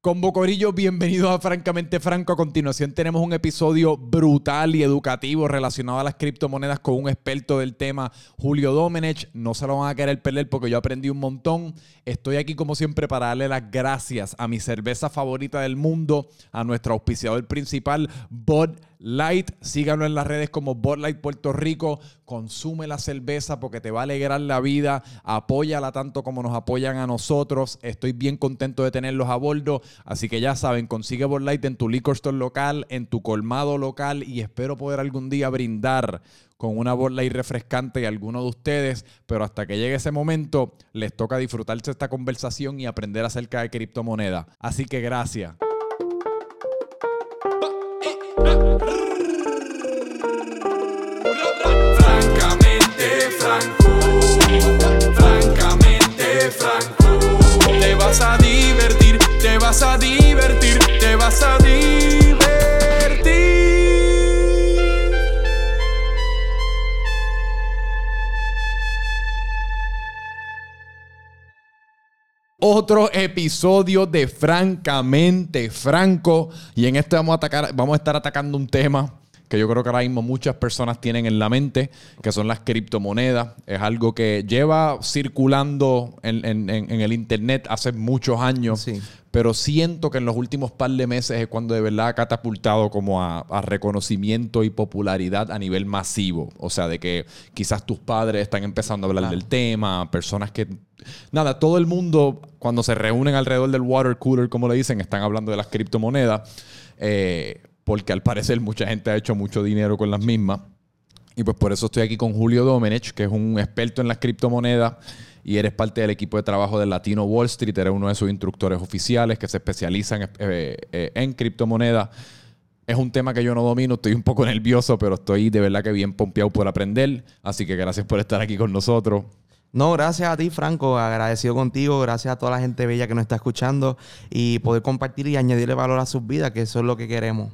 Con Bocorillo, bienvenidos a Francamente Franco. A continuación tenemos un episodio brutal y educativo relacionado a las criptomonedas con un experto del tema, Julio Domenech. No se lo van a querer perder porque yo aprendí un montón. Estoy aquí como siempre para darle las gracias a mi cerveza favorita del mundo, a nuestro auspiciador principal, Bud Light. Síganlo en las redes como Bud Light Puerto Rico. Consume la cerveza porque te va a alegrar la vida. Apóyala tanto como nos apoyan a nosotros. Estoy bien contento de tenerlos a bordo. Así que ya saben, consigue Bud Light en tu liquor store local, en tu colmado local y espero poder algún día brindar con una Bud Light refrescante a alguno de ustedes, pero hasta que llegue ese momento les toca disfrutarse esta conversación y aprender acerca de criptomonedas. Así que gracias. Francamente franco. Te vas a divertir, te vas a divertir, te vas a divertir. Otro episodio de Francamente Franco. Y en este vamos a, atacar, vamos a estar atacando un tema que yo creo que ahora mismo muchas personas tienen en la mente, que son las criptomonedas. Es algo que lleva circulando en, en- en- en el Internet hace muchos años, Sí. pero siento que en los últimos par de meses es cuando de verdad ha catapultado como a, a reconocimiento y popularidad a nivel masivo. O sea, de que quizás tus padres están empezando a hablar del tema, personas que... Nada, todo el mundo cuando se reúnen alrededor del water cooler, como le dicen, están hablando de las criptomonedas. eh, porque al parecer mucha gente ha hecho mucho dinero con las mismas. Y pues por eso estoy aquí con Julio Domenech, que es un experto en las criptomonedas y eres parte del equipo de trabajo del Latino Wall Street, eres uno de sus instructores oficiales que se especializan eh, eh, en criptomonedas. Es un tema que yo no domino, estoy un poco nervioso, pero estoy de verdad que bien pompeado por aprender. Así que gracias por estar aquí con nosotros. No, gracias a ti, Franco. Agradecido contigo. Gracias a toda la gente bella que nos está escuchando y poder compartir y añadirle valor a sus vidas, que eso es lo que queremos.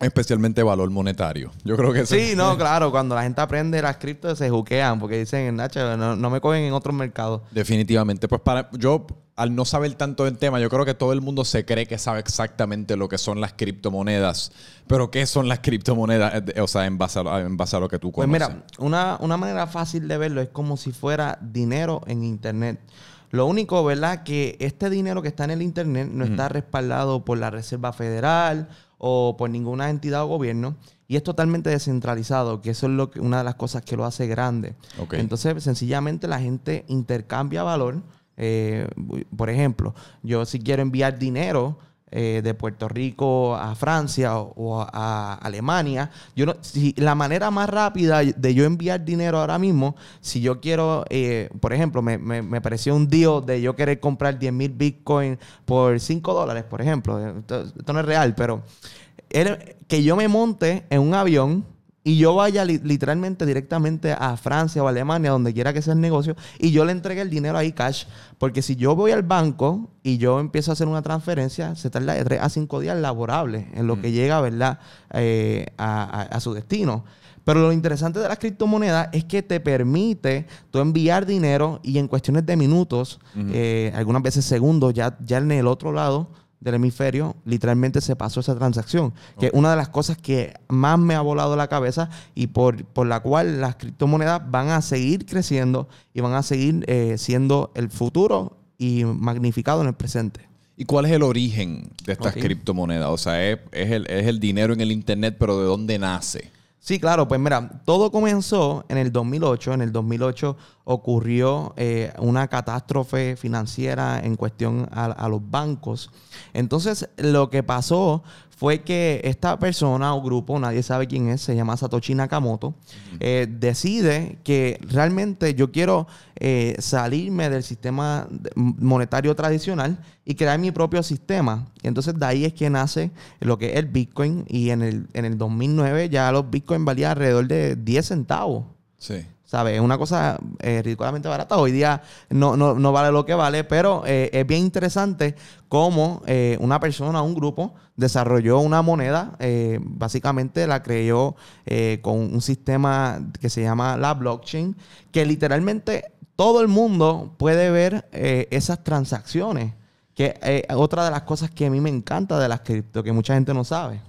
Especialmente valor monetario. Yo creo que Sí, no, claro. Cuando la gente aprende las criptos se juquean porque dicen, Nacho, no, no me cogen en otros mercados. Definitivamente. Pues para yo, al no saber tanto del tema, yo creo que todo el mundo se cree que sabe exactamente lo que son las criptomonedas. Pero ¿qué son las criptomonedas? Eh, O sea, en base a, en base a lo que tú Pues conoces. mira, una, una manera fácil de verlo es como si fuera dinero en Internet. Lo único, ¿verdad? Que este dinero que está en el Internet no está respaldado por la Reserva Federal o por ninguna entidad o gobierno y es totalmente descentralizado, que eso es lo que, una de las cosas que lo hace grande. Entonces, sencillamente la gente intercambia valor. Eh, por ejemplo, yo si quiero enviar dinero eh, de Puerto Rico a Francia o, a, Alemania, yo no, si la manera más rápida de yo enviar dinero ahora mismo, si yo quiero, eh, por ejemplo, me, me, me pareció un deal de yo querer comprar 10 mil Bitcoin por 5 dólares, por ejemplo. Esto, no es real, pero era que yo me monte en un avión y yo vaya li- literalmente directamente a Francia o Alemania, donde quiera que sea el negocio, y yo le entregue el dinero ahí cash. Porque si yo voy al banco y yo empiezo a hacer una transferencia, se tarda de 3 a 5 días laborables en lo que llega, ¿verdad?, Eh, a, a- a su destino. Pero lo interesante de las criptomonedas es que te permite tú enviar dinero y en cuestiones de minutos, eh, algunas veces segundos, ya, ya en el otro lado del hemisferio, literalmente se pasó esa transacción. Que es una de las cosas que más me ha volado la cabeza y por, por la cual las criptomonedas van a seguir creciendo y van a seguir eh, siendo el futuro y magnificado en el presente. ¿Y cuál es el origen de estas criptomonedas? O sea, es, es el, es el dinero en el Internet, pero ¿de dónde nace? Sí, claro, pues mira, todo comenzó en el 2008. En el 2008 ocurrió eh, una catástrofe financiera en cuestión a, a los bancos. Entonces, lo que pasó fue que esta persona o grupo, nadie sabe quién es, se llama Satoshi Nakamoto, eh, decide que realmente yo quiero eh, salirme del sistema monetario tradicional y crear mi propio sistema. Y entonces de ahí es que nace lo que es el Bitcoin y en el, en el 2009 ya los Bitcoin valían alrededor de 10 centavos. Sí. ¿Sabes? Es una cosa eh, ridículamente barata. Hoy día no, no, no vale lo que vale, pero eh, es bien interesante cómo eh, una persona, un grupo, desarrolló una moneda. eh, básicamente la creó con un sistema que se llama la blockchain, que literalmente todo el mundo puede ver esas transacciones. Que eh, otra de las cosas que a mí me encanta de las cripto, que mucha gente no sabe.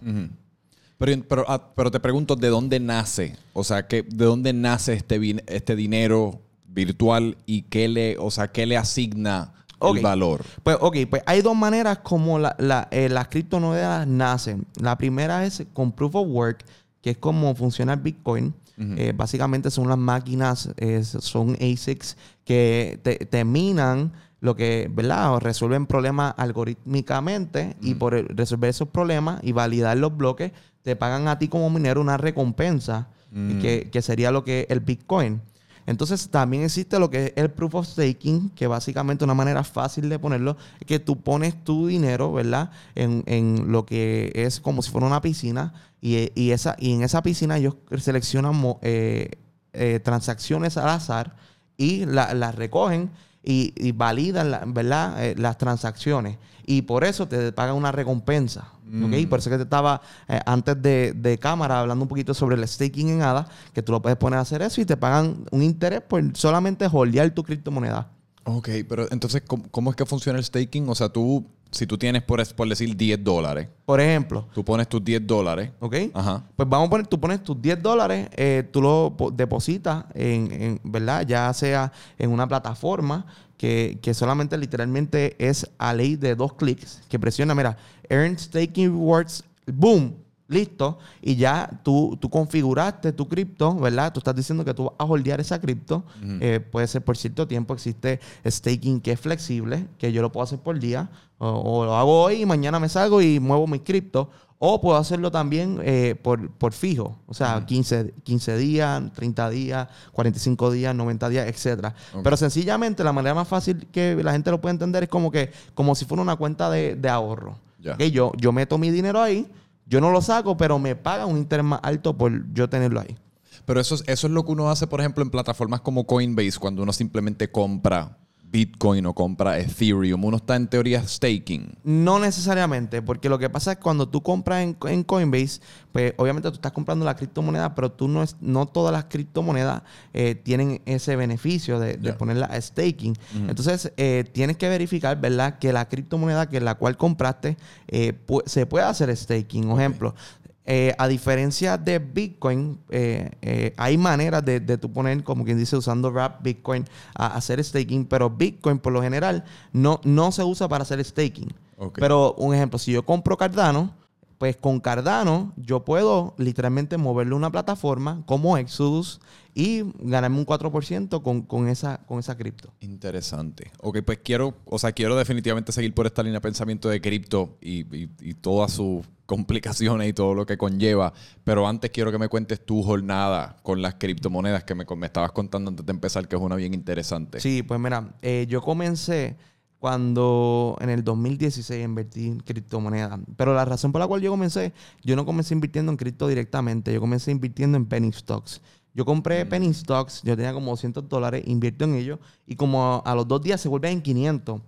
Pero, pero, ah, pero te pregunto, ¿de dónde nace? O sea, ¿qué, ¿de dónde nace este, este dinero virtual y qué le, o sea, qué le asigna el valor? Pues, ok, pues hay dos maneras como la- la- eh, las criptomonedas nacen. La primera es con Proof of Work, que es como funciona el Bitcoin. Eh, básicamente son las máquinas, eh, son ASICs que te, te minan lo que, ¿verdad? O resuelven problemas algorítmicamente y por el- resolver esos problemas y validar los bloques, te pagan a ti como minero una recompensa, y que, que sería lo que es el Bitcoin. Entonces también existe lo que es el proof of staking, que básicamente una manera fácil de ponerlo es que tú pones tu dinero, ¿verdad? En, en lo que es como si fuera una piscina y, y esa, y en esa piscina ellos seleccionan eh, eh, transacciones al azar y la- las recogen y, y validan, la- ¿verdad? Eh, las transacciones. Y por eso te pagan una recompensa. ¿ok? Por eso que te estaba eh, antes de, de cámara hablando un poquito sobre el staking en ADA, que tú lo puedes poner a hacer eso y te pagan un interés por solamente holdear tu criptomoneda. Ok, pero entonces, ¿cómo, cómo es que funciona el staking? O sea, tú, si tú tienes, por, por decir, 10 dólares, Por ejemplo, tú pones tus 10 dólares. ¿ok? Ajá. Pues vamos a poner, tú pones tus 10 dólares, eh, tú lo po- depositas en, en, ¿verdad? Ya sea en una plataforma que, que solamente literalmente es a ley de dos clics, que presiona, mira, Earn Staking Rewards, boom, listo, y ya tú, tú configuraste tu cripto, ¿verdad? Tú estás diciendo que tú vas a holdear esa cripto, eh, puede ser por cierto tiempo, existe staking que es flexible, que yo lo puedo hacer por día, o, o lo hago hoy y mañana me salgo y muevo mi cripto, o puedo hacerlo también eh, por, por fijo, o sea, 15, 15 días, 30 días, 45 días, 90 días, etcétera. Ok. Pero sencillamente la manera más fácil que la gente lo puede entender es como que como si fuera una cuenta de, de ahorro. Ok, Yo, yo meto mi dinero ahí, yo no lo saco, pero me pagan un interés más alto por yo tenerlo ahí. Pero eso es, eso es lo que uno hace, por ejemplo, en plataformas como Coinbase, cuando uno simplemente compra Bitcoin o compra Ethereum. Uno está en teoría staking. No necesariamente, porque lo que pasa es que cuando tú compras en, en Coinbase, pues obviamente tú estás comprando la criptomoneda, pero tú no es, no todas las criptomonedas eh, tienen ese beneficio de, ponerla a staking. Entonces, eh, tienes que verificar, ¿verdad? Que la criptomoneda que la cual compraste eh, pu- se puede hacer staking. Por ejemplo, eh, a diferencia de Bitcoin, eh, eh, hay maneras de, de tú poner, como quien dice, usando Wrap Bitcoin a hacer staking, pero Bitcoin por lo general no, no se usa para hacer staking. Pero un ejemplo, si yo compro Cardano, pues con Cardano yo puedo literalmente moverle una plataforma como Exodus y ganarme un 4% con, con esa, con esa cripto. Interesante. Ok, pues quiero, o sea, quiero definitivamente seguir por esta línea de pensamiento de cripto y, y- y todas sus complicaciones y todo lo que conlleva. Pero antes quiero que me cuentes tu jornada con las criptomonedas que me, me estabas contando antes de empezar, que es una bien interesante. Sí, pues mira, eh, yo comencé cuando en el 2016 invertí en criptomonedas. Pero la razón por la cual yo comencé, yo no comencé invirtiendo en cripto directamente, yo comencé invirtiendo en penny stocks. Yo compré penny stocks, yo tenía como 200 dólares, invierto en ellos y como a los dos días se vuelven en 500.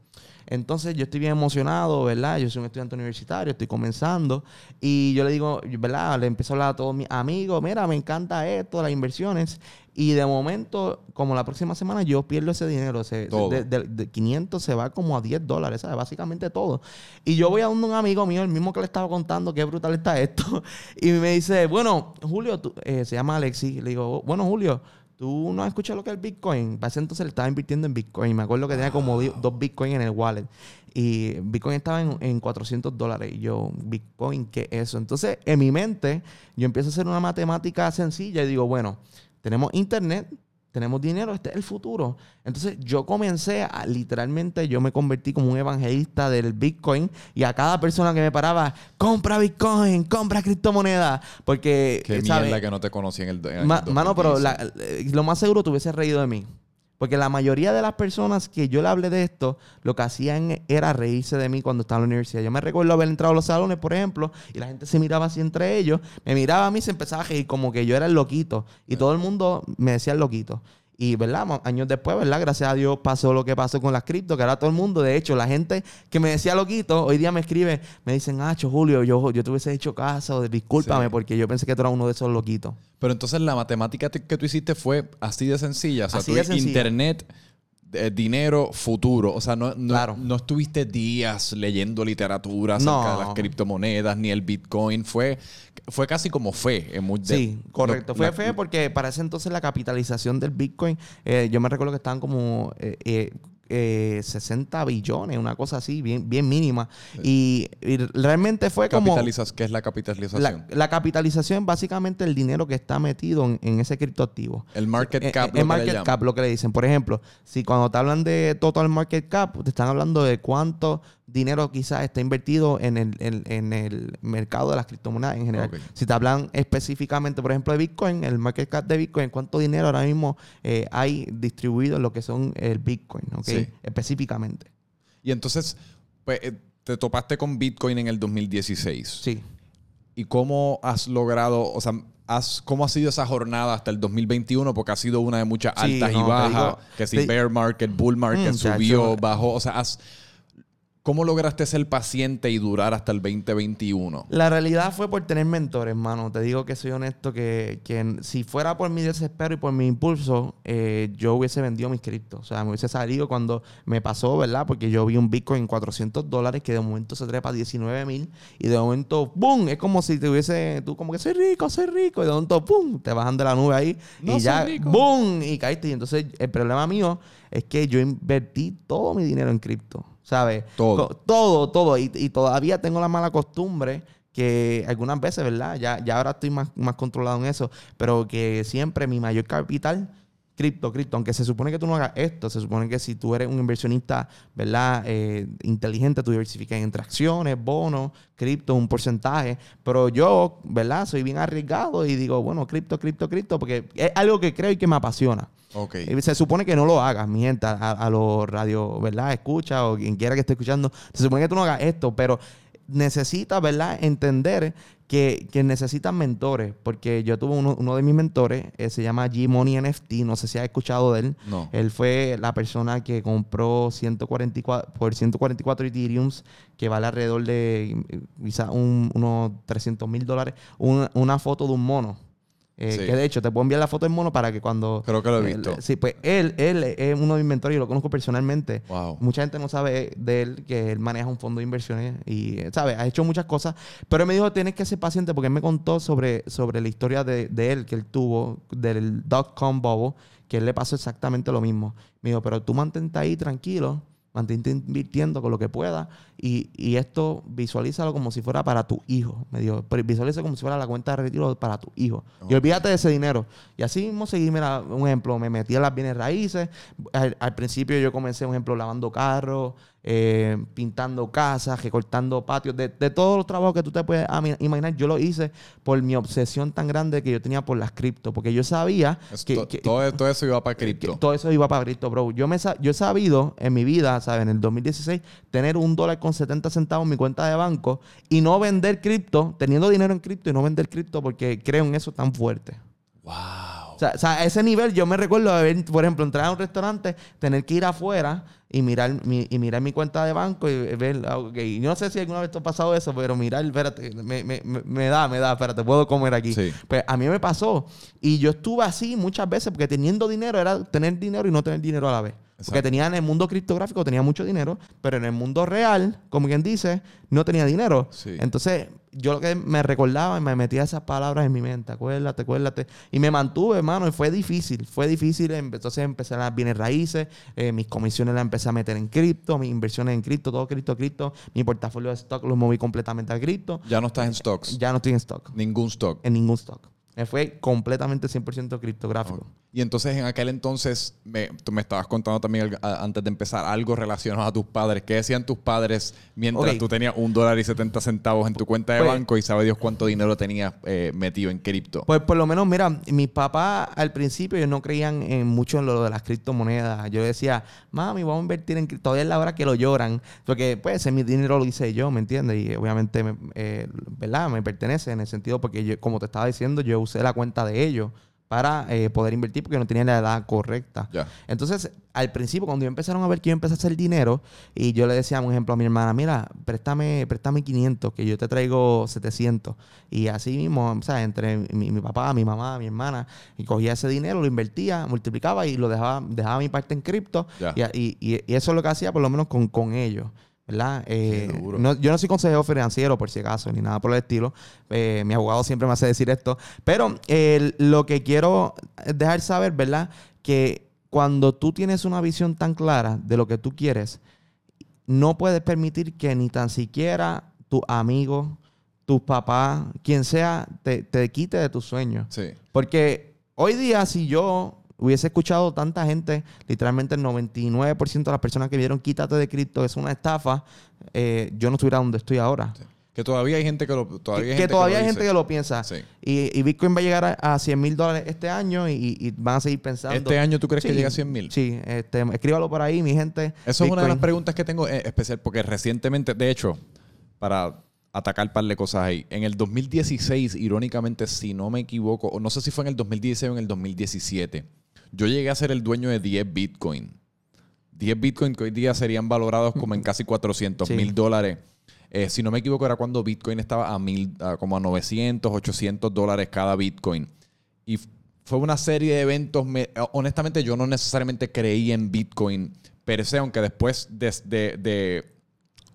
Entonces yo estoy bien emocionado, ¿verdad? Yo soy un estudiante universitario, estoy comenzando y yo le digo, ¿verdad? Le empiezo a hablar a todos mis amigos, mira, me encanta esto, las inversiones. Y de momento, como la próxima semana, yo pierdo ese dinero. Se- de, de- de 500 se va como a 10 dólares, ¿sabes? Básicamente todo. Y yo voy a un amigo mío, el mismo que le estaba contando, qué brutal está esto. Y me dice, bueno, Julio, tú- eh, se llama Alexi. Le digo, bueno, Julio, ¿tú no has escuchado lo que es el Bitcoin? Para ese entonces le estaba invirtiendo en Bitcoin. Me acuerdo que tenía como dos Bitcoin en el wallet. Y Bitcoin estaba en, en 400 dólares. Y yo, Bitcoin, ¿qué es eso? Entonces, en mi mente, yo empiezo a hacer una matemática sencilla y digo, bueno, tenemos internet, tenemos dinero, este es el futuro. Entonces yo comencé a literalmente, yo me convertí como un evangelista del Bitcoin y a cada persona que me paraba, compra Bitcoin, compra criptomoneda, porque, Qué ¿sabes? mierda que no te conocí en el, en el Ma- mano, pero 2015. la- eh, lo más seguro te hubiese reído de mí. Porque la mayoría de las personas que yo le hablé de esto, lo que hacían era reírse de mí cuando estaba en la universidad. Yo me recuerdo haber entrado a los salones, por ejemplo, y la gente se miraba así entre ellos. Me miraba a mí y se empezaba a reír como que yo era el loquito. Y todo el mundo me decía el loquito. Y, ¿verdad? Años después, ¿verdad? Gracias a Dios pasó lo que pasó con las cripto, que ahora todo el mundo, de hecho, la gente que me decía loquito, hoy día me escribe, me dicen, ah, Julio, yo, yo te hubiese hecho caso, discúlpame, Sí. porque yo pensé que tú eras uno de esos loquitos. Pero entonces la matemática te- que tú hiciste fue así de sencilla. O sea, Así tú de sencilla. internet eh, dinero futuro. O sea, no, no, Claro. no estuviste días leyendo literatura acerca No. de las criptomonedas ni el Bitcoin. Fue, fue casi como fe. en muy- de- Sí, correcto. lo- Fue la- fe porque para ese entonces la capitalización del Bitcoin, eh, yo me recuerdo que estaban como eh, eh, eh, 60 billones, una cosa así, bien, bien mínima. Y, y realmente fue como... Capitalizas, ¿Qué es la capitalización? La, la capitalización es básicamente el dinero que está metido en, en ese criptoactivo. el market Eh, cap. eh, lo que el le market llaman. cap, lo que le dicen. Por ejemplo, si cuando te hablan de total market cap, te están hablando de cuánto dinero quizás está invertido en el, en, en el mercado de las criptomonedas en general. Si te hablan específicamente, por ejemplo, de Bitcoin, el market cap de Bitcoin, cuánto dinero ahora mismo eh, hay distribuido en lo que son el Bitcoin, ¿ok? Sí. Específicamente. Y entonces, pues, eh, te topaste con Bitcoin en el 2016. Sí. ¿Y cómo has logrado, o sea, has, cómo ha sido esa jornada hasta el 2021? Porque ha sido una de muchas altas y no, bajas. digo- que si te- bear market, bull market, Mm, subió, bajó. O sea, has, ¿cómo lograste ser paciente y durar hasta el 2021? La realidad fue por tener mentores, hermano. Te digo que soy honesto que, que si fuera por mi desespero y por mi impulso, eh, yo hubiese vendido mis criptos. O sea, me hubiese salido cuando me pasó, ¿verdad? Porque yo vi un Bitcoin en 400 dólares que de momento se trepa a 19 mil y de momento, ¡pum! Es como si te hubiese, tú como que soy rico, soy rico y de momento, ¡pum! Te bajan de la nube ahí No y ya, rico. ¡pum! Y caíste. Y entonces el problema mío es que yo invertí todo mi dinero en cripto. ¿Sabes? Todo. Todo, todo. Y, y todavía tengo la mala costumbre que algunas veces, ¿verdad? Ya, ya ahora estoy más, más controlado en eso, pero que siempre mi mayor capital, cripto, cripto, aunque se supone que tú no hagas esto, se supone que si tú eres un inversionista, ¿verdad? Eh, inteligente, tú diversificas entre acciones, bonos, cripto, un porcentaje, pero yo, ¿verdad? Soy bien arriesgado y digo, bueno, cripto, cripto, cripto, porque es algo que creo y que me apasiona. Ok. Y Se supone que no lo hagas, mi gente, a, a los radio, ¿verdad? Escucha o quien quiera que esté escuchando. Se supone que tú no hagas esto, pero necesitas, ¿verdad? Entender que, que necesitas mentores. Porque yo tuve uno, uno de mis mentores, eh, se llama G-Money NFT. No sé si has escuchado de él. No. Él fue la persona que compró 144, por 144 Ethereums, que vale alrededor de eh, quizás un- unos 300 mil dólares, una, una foto de un mono. Eh, Sí. Que de hecho te puedo enviar la foto del mono para que cuando. Creo que lo he él- visto. sí, pues él, él es uno de mis mentores y lo conozco personalmente. Wow. Mucha gente no sabe de él que él maneja un fondo de inversiones y, eh, ¿sabes? Ha hecho muchas cosas. Pero él me dijo, tienes que ser paciente porque él me contó sobre, sobre la historia de, de él que él tuvo, del dot-com bubble, que él le pasó exactamente lo mismo. Me dijo, pero tú mantente ahí tranquilo, mantente invirtiendo con lo que puedas y, y esto visualízalo como si fuera para tu hijo. Me dijo, visualiza como si fuera la cuenta de retiro para tu hijo. Y olvídate de ese dinero. Y así mismo seguí, mira, un ejemplo, me metí a las bienes raíces. Al, al principio yo comencé, un ejemplo, lavando carros, eh, pintando casas, recortando patios, de, de todos los trabajos que tú te puedes imaginar, yo lo hice por mi obsesión tan grande que yo tenía por las cripto, porque yo sabía Es- que, to- que- todo, todo eso iba para cripto. todo eso iba para cripto, bro. Yo, me, yo he sabido en mi vida, ¿sabes? En el 2016, tener un dólar con 70 centavos en mi cuenta de banco y no vender cripto, teniendo dinero en cripto y no vender cripto porque creo en eso tan fuerte. Wow. O sea, o sea, a ese nivel yo me recuerdo de ver, por ejemplo, entrar a un restaurante, tener que ir afuera y mirar mi, y mirar mi cuenta de banco y ver, ah, ok, yo no sé si alguna vez te ha pasado eso, pero mirar, espérate, me, me, me- me da, me da, espérate, puedo comer aquí. Sí. Pues a mí me pasó y yo estuve así muchas veces porque teniendo dinero era tener dinero y no tener dinero a la vez. Porque Exacto. tenía en el mundo criptográfico tenía mucho dinero, pero en el mundo real, como quien dice, no tenía dinero. Sí. Entonces, yo lo que me recordaba y me metía esas palabras en mi mente, acuérdate, acuérdate. Y me mantuve, hermano, y fue difícil, fue difícil. Entonces empecé las bienes raíces, eh, mis comisiones las empecé a meter en cripto, mis inversiones en cripto, todo cripto, cripto. Mi portafolio de stock lo moví completamente a cripto. Ya no estás en stocks. Ya no estoy en stock, Ningún stock. en ningún stock. Me fue completamente 100% criptográfico. Y entonces en aquel entonces, me, tú me estabas contando también a- antes de empezar algo relacionado a tus padres. ¿Qué decían tus padres mientras tú tenías un dólar y 70 centavos en tu cuenta de Pues- banco y sabe Dios cuánto dinero tenías eh, metido en cripto? Pues por lo menos, mira, mis papás al principio ellos no creían en mucho en lo de las criptomonedas. Yo decía, mami, vamos a invertir en cripto. Todavía es la hora que lo lloran. Porque, pues, ese mi dinero lo hice yo, ¿me entiendes? Y obviamente, me- eh, ¿verdad? Me pertenece en el sentido porque, yo, como te estaba diciendo, yo usé la cuenta de ellos para eh, poder invertir porque no tenía la edad correcta. Entonces, al principio, cuando yo empezaron a ver que yo empecé a hacer dinero, y yo le decía, por ejemplo, a mi hermana, mira, préstame, préstame 500, que yo te traigo 700. Y así mismo, o sea, entre mi, mi papá, mi mamá, mi hermana, y cogía ese dinero, lo invertía, multiplicaba y lo dejaba, dejaba mi parte en cripto. Y- y- y eso es lo que hacía, por lo menos, con, con ellos. ¿Verdad? Eh, no- yo no soy consejero financiero, por si acaso, ni nada por el estilo. Eh, mi abogado siempre me hace decir esto. Pero eh, lo que quiero dejar saber, ¿verdad? Que cuando tú tienes una visión tan clara de lo que tú quieres, no puedes permitir que ni tan siquiera tus amigos, tus papás, quien sea, te, te quite de tus sueños. Sí. Porque hoy día, si yo hubiese escuchado tanta gente, literalmente el 99% de las personas que vieron quítate de cripto es una estafa, eh, yo no estuviera donde estoy ahora. Que todavía hay gente que lo todavía que hay que gente todavía que hay lo gente que lo piensa. Sí. Y, y Bitcoin va a llegar a, a 100 mil dólares este año y, y van a seguir pensando. ¿Este año tú crees que llega a 100 mil? Sí, este, escríbalo por ahí, mi gente. Eso es una de las preguntas que tengo eh, especial porque recientemente, de hecho, para atacar un par de cosas ahí, en el 2016, irónicamente, si no me equivoco, o no sé si fue en el 2016 o en el 2017, yo llegué a ser el dueño de 10 Bitcoin. 10 Bitcoin que hoy día serían valorados como en casi 400 Sí. mil dólares. Eh, si no me equivoco, era cuando Bitcoin estaba a mil, a como a 900, 800 dólares cada Bitcoin. Y fue una serie de eventos. me- honestamente, yo no necesariamente creí en Bitcoin per se, aunque después de, de- de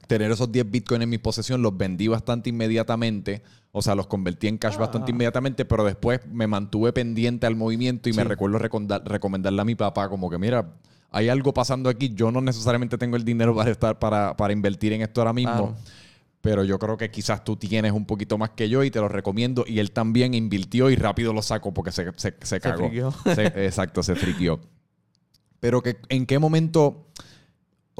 tener esos 10 Bitcoin en mi posesión, los vendí bastante inmediatamente. O sea, los convertí en cash bastante inmediatamente, pero después me mantuve pendiente al movimiento y me recuerdo recomendarle a mi papá como que, mira, hay algo pasando aquí. Yo no necesariamente tengo el dinero para estar para, para invertir en esto ahora mismo. Claro. Pero yo creo que quizás tú tienes un poquito más que yo y te lo recomiendo. Y él también invirtió y rápido lo sacó porque se, se, se cagó. Se- exacto, se friquió. Pero que en qué momento, o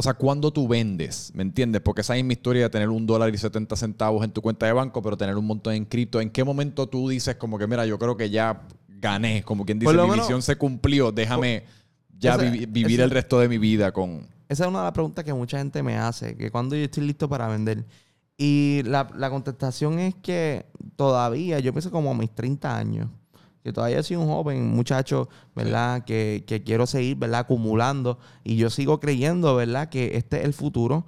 sea, cuando tú vendes, ¿me entiendes? Porque esa es mi historia de tener un dólar y 70 centavos en tu cuenta de banco, pero tener un montón en cripto. ¿En qué momento tú dices como que, mira, yo creo que ya gané? Como quien dice, mi menos- misión se cumplió, déjame ya Esa- vivir esa- el resto de mi vida con... Esa es una de las preguntas que mucha gente me hace, que cuando yo estoy listo para vender. Y la, la contestación es que todavía, yo pienso como a mis 30 años, que todavía soy un joven muchacho, ¿verdad? Que, que quiero seguir, ¿verdad? Acumulando. Y yo sigo creyendo, ¿verdad? Que este es el futuro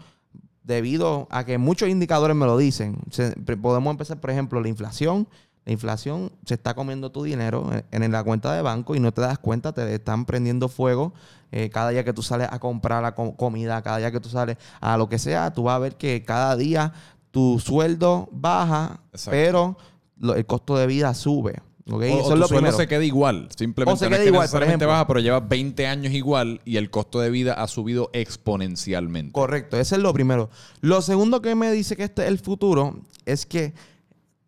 debido a que muchos indicadores me lo dicen. Se- podemos empezar, por ejemplo, la inflación. La inflación se está comiendo tu dinero en, en la cuenta de banco y no te das cuenta, te están prendiendo fuego eh, cada día que tú sales a comprar la co- comida, cada día que tú sales a lo que sea, tú vas a ver que cada día tu sueldo baja, Exacto. pero lo- el costo de vida sube. ¿Ok? O, Eso o tu sueldo se queda igual. Simplemente O se no queda es que igual, necesariamente baja, pero lleva 20 años igual y el costo de vida ha subido exponencialmente. Correcto, ese es lo primero. Lo segundo que me dice que este es el futuro es que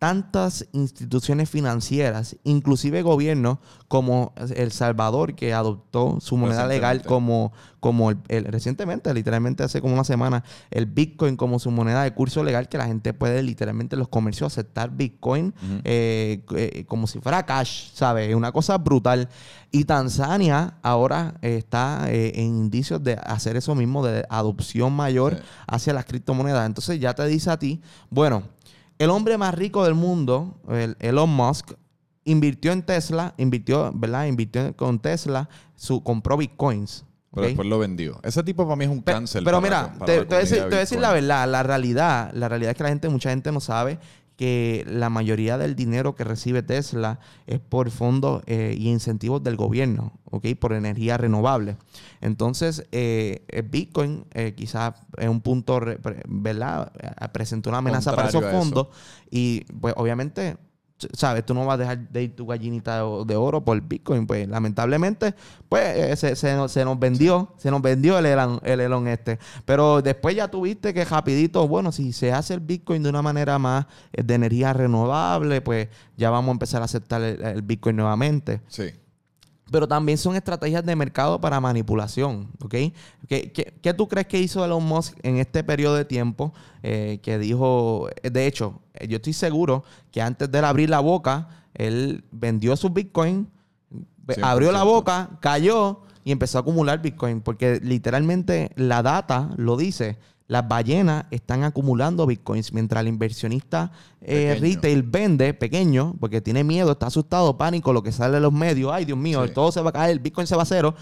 tantas instituciones financieras, inclusive gobiernos como El Salvador, que adoptó su moneda legal como, como el, el- recientemente, literalmente hace como una semana, el Bitcoin como su moneda de curso legal, que la gente puede literalmente en los comercios aceptar Bitcoin eh, eh, como si fuera cash, ¿sabes? Una cosa brutal. Y Tanzania ahora está eh, en indicios de hacer eso mismo, de adopción mayor Sí. hacia las criptomonedas. Entonces ya te dice a ti, bueno, el hombre más rico del mundo, el Elon Musk, invirtió en Tesla, invirtió, ¿verdad? Invirtió con Tesla, su, compró bitcoins. Pero después lo vendió. Ese tipo para mí es un cáncer. Pero para- mira, para te, voy a decir, te voy a decir la verdad. La realidad, la realidad es que la gente, mucha gente no sabe que la mayoría del dinero que recibe Tesla es por fondos eh, y incentivos del gobierno, ¿ok? Por energía renovable. Entonces, eh, el Bitcoin eh, quizás es un punto, ¿verdad? Presentó una amenaza para esos eso. fondos y, pues, obviamente, sabes, tú no vas a dejar de ir tu gallinita de, oro por Bitcoin. Pues, lamentablemente, pues, eh, se, se se nos vendió, se nos vendió el Elon, el Elon este. Pero después ya tuviste que rapidito, bueno, si se hace el Bitcoin de una manera más eh, de energía renovable, pues ya vamos a empezar a aceptar el, el Bitcoin nuevamente Sí. Pero también son estrategias de mercado para manipulación, ¿ok? ¿Qué, qué, qué tú crees que hizo Elon Musk en este periodo de tiempo eh, que dijo, de hecho, eh, yo estoy seguro que antes de él abrir la boca, él vendió sus Bitcoin, ve- 100%. abrió la boca, cayó y empezó a acumular Bitcoin, porque literalmente la data lo dice. Las ballenas están acumulando bitcoins mientras el inversionista eh, retail vende pequeño porque tiene miedo, está asustado, pánico, lo que sale de los medios, ay Dios mío, Sí. todo se va a caer, el bitcoin se va a cero.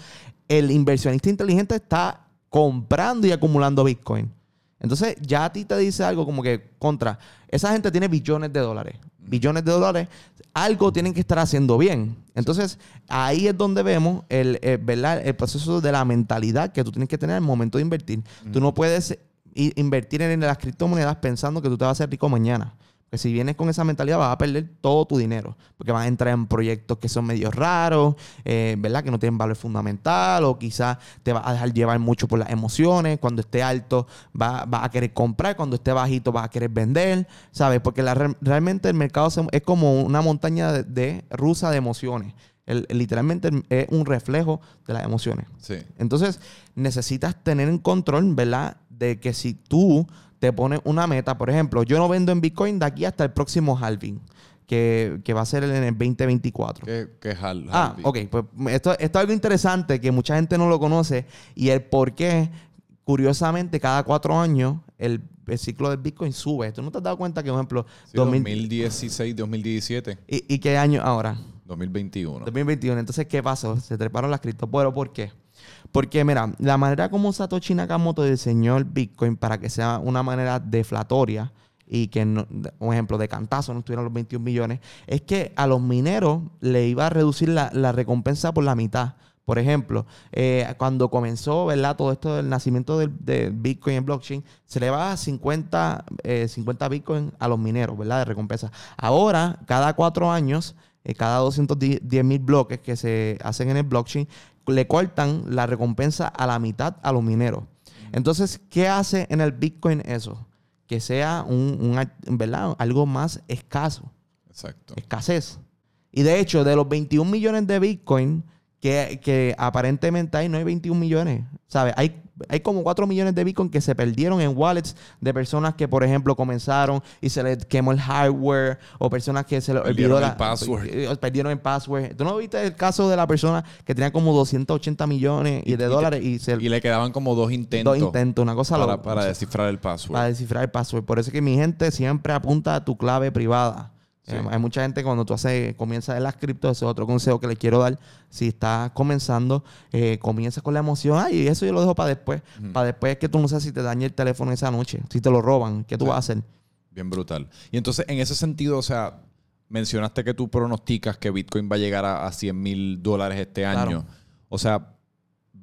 El inversionista inteligente está comprando y acumulando bitcoin. Entonces ya a ti te dice algo como que contra, esa gente tiene billones de dólares, billones de dólares, algo tienen que estar haciendo bien. Entonces ahí es donde vemos el, eh, ¿verdad? el proceso de la mentalidad que tú tienes que tener al momento de invertir. Tú no puedes invertir en las criptomonedas pensando que tú te vas a hacer rico mañana. Que si vienes con esa mentalidad vas a perder todo tu dinero. Porque vas a entrar en proyectos que son medio raros, eh, ¿verdad? Que no tienen valor fundamental o quizás te vas a dejar llevar mucho por las emociones. Cuando esté alto va- vas a querer comprar, cuando esté bajito vas a querer vender, ¿sabes? Porque la re- realmente el mercado es como una montaña de, de rusa de emociones. El- literalmente es un reflejo de las emociones. Sí. Entonces, necesitas tener en control, ¿verdad? De que si tú te pones una meta, por ejemplo, yo no vendo en Bitcoin de aquí hasta el próximo halving, que, que va a ser en el 2024. ¿Qué, qué Hal- Ah, ok. Pues esto, esto es algo interesante que mucha gente no lo conoce y el por qué, curiosamente, cada cuatro años el, el ciclo del Bitcoin sube. ¿Tú no te has dado cuenta que, por ejemplo, Sí, 2000 2016, 2017, ¿y, ¿y qué año ahora? 2021. 2021. Entonces, ¿qué pasó? Se treparon las criptos. Bueno, ¿por qué? Porque, mira, la manera como Satoshi Nakamoto diseñó el Bitcoin para que sea una manera deflatoria y que, no- un ejemplo, de cantazo no estuvieran los 21 millones, es que a los mineros le iba a reducir la, la recompensa por la mitad. Por ejemplo, eh, cuando comenzó, ¿verdad? Todo esto del nacimiento del, Bitcoin en blockchain, se le va a 50, eh, 50 Bitcoin a los mineros, ¿verdad? De recompensa. Ahora, cada cuatro años, eh, cada 210 mil bloques que se hacen en el blockchain, le cortan la recompensa a la mitad a los mineros. Entonces, ¿qué hace en el Bitcoin eso? Que sea un, un ¿verdad? algo más escaso Exacto. escasez. Y de hecho, de los 21 millones de Bitcoin que, que aparentemente hay, no hay 21 millones. ¿Sabes? Hay, hay como 4 millones de Bitcoin que se perdieron en wallets de personas que, por ejemplo, comenzaron y se les quemó el hardware o personas que se les Perdieron olvidó el password. eh, Perdieron el password. ¿Tú no viste el caso de la persona que tenía como 280 millones y de dólares y se Y le quedaban como dos intentos, dos intentos, una cosa para, loca. para descifrar el password. Para descifrar el password. Por eso es que mi gente siempre apunta a tu clave privada. Sí. Hay mucha gente cuando tú haces, comienzas en las criptos, ese es otro consejo que les quiero dar. Si estás comenzando, eh, comienza con la emoción. Ay, eso yo lo dejo para después. Para después es que tú no sabes si te daña el teléfono esa noche, si te lo roban, ¿qué tú vas a hacer? Bien brutal. Y entonces, en ese sentido, o sea, mencionaste que tú pronosticas que Bitcoin va a llegar a, a 100 mil dólares este Claro. año. O sea,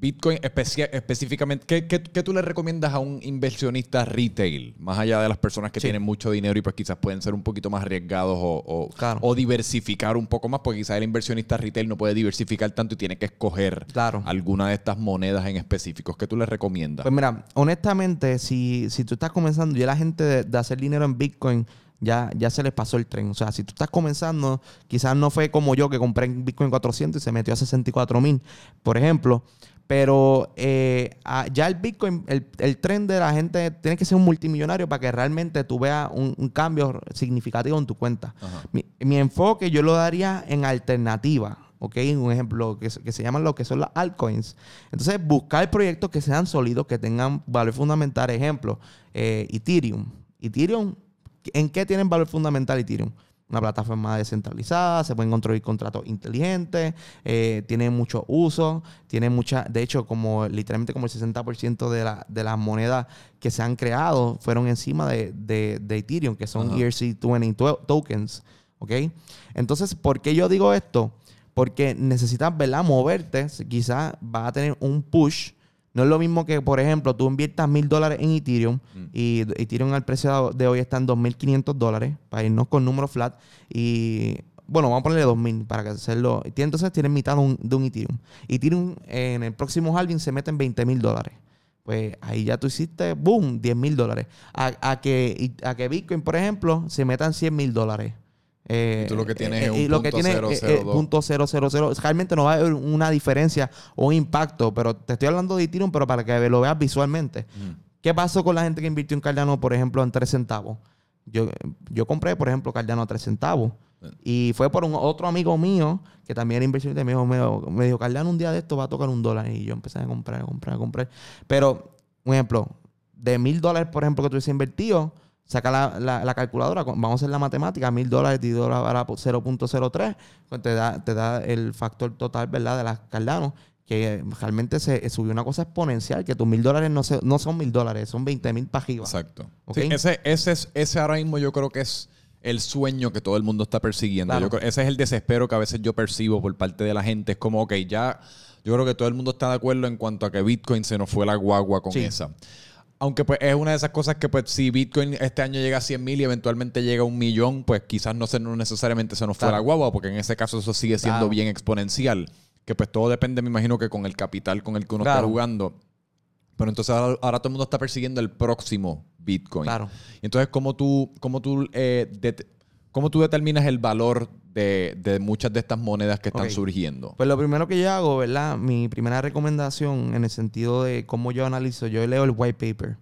Bitcoin específicamente, ¿qué, qué, qué tú le recomiendas a un inversionista retail? Más allá de las personas que Sí. tienen mucho dinero y pues quizás pueden ser un poquito más arriesgados o, o- Claro. o diversificar un poco más, porque quizás el inversionista retail no puede diversificar tanto y tiene que escoger Claro. alguna de estas monedas en específicos. ¿Qué tú le recomiendas? Pues mira, honestamente, si, si tú estás comenzando, ya la gente de, de hacer dinero en Bitcoin ya, ya se les pasó el tren. O sea, si tú estás comenzando, quizás no fue como yo que compré en Bitcoin 400 y se metió a 64 mil, por ejemplo. Pero eh, ya el Bitcoin, el, el tren de la gente tiene que ser un multimillonario para que realmente tú veas un, un cambio significativo en tu cuenta. Mi, mi enfoque yo lo daría en alternativa. ¿ok? Un ejemplo que, se- que se llaman lo que son las altcoins. Entonces, buscar proyectos que sean sólidos, que tengan valor fundamental. Ejemplo, eh, Ethereum. Ethereum, ¿en qué tienen valor fundamental Ethereum? Una plataforma descentralizada, se pueden construir contratos inteligentes, eh, tiene mucho uso, tiene mucha, de hecho, como literalmente como el 60% de, la, de las monedas que se han creado fueron encima de, de, de Ethereum, que son Ajá. ERC20 to- tokens. ¿Ok? Entonces, ¿por qué yo digo esto? Porque necesitas, ¿verdad? Moverte. Quizás vas a tener un push. No es lo mismo que, por ejemplo, tú inviertas mil dólares en Ethereum y Ethereum al precio de hoy está en 2.500 dólares para irnos con números flat. Y bueno, vamos a ponerle 2.000 para que hacerlo. Entonces tienes mitad de un, de un Ethereum. Ethereum en el próximo halving se mete en 20 mil dólares. Pues ahí ya tú hiciste, boom, 10 mil dólares. A, a que, a que Bitcoin, por ejemplo, se metan 100 mil dólares. Eh, Y tú lo que tienes es un y lo que punto tiene cero es- cero es dos. punto cero cero cero. Realmente no va a haber una diferencia o un impacto, pero te estoy hablando de Ethereum, pero para que lo veas visualmente. ¿Qué pasó con la gente que invirtió en Cardano, por ejemplo, en 3 centavos? Yo, yo compré, por ejemplo, Cardano a 3 centavos. Y fue por un otro amigo mío que también era inversionista. Me dijo, me, dijo- me dijo, Cardano un día de esto va a tocar un dólar. Y yo empecé a comprar, a comprar, a comprar. Pero, un ejemplo, de mil dólares, por ejemplo, que tú hubiese invertido, saca la, la- la calculadora, vamos a hacer la matemática, mil dólares dividido a 0.03, pues te da, te da el factor total, ¿verdad? De las Cardano, que realmente se eh, subió una cosa exponencial, que tus mil dólares no, se- no son mil dólares, son 20 mil para arriba. Exacto. Sí, ese, ese, es, ese ahora mismo yo creo que es el sueño que todo el mundo está persiguiendo. Claro. Yo creo- ese es el desespero que a veces yo percibo por parte de la gente. Es como, ok, ya yo creo que todo el mundo está de acuerdo en cuanto a que Bitcoin se nos fue la guagua con Sí. esa. Aunque pues es una de esas cosas que pues si Bitcoin este año llega a 100 mil y eventualmente llega a un millón, pues quizás no, se, no necesariamente se nos fue Claro. la guagua, porque en ese caso eso sigue siendo Claro. bien exponencial. Que pues todo depende, me imagino que con el capital con el que uno está jugando. Pero entonces ahora, ahora todo el mundo está persiguiendo el próximo Bitcoin. Claro. Y Entonces, ¿cómo tú, cómo tú, eh, cómo tú determinas el valor de, de muchas de estas monedas que están surgiendo? Pues lo primero que yo hago, ¿verdad? Mi primera recomendación en el sentido de cómo yo analizo, yo leo el white paper.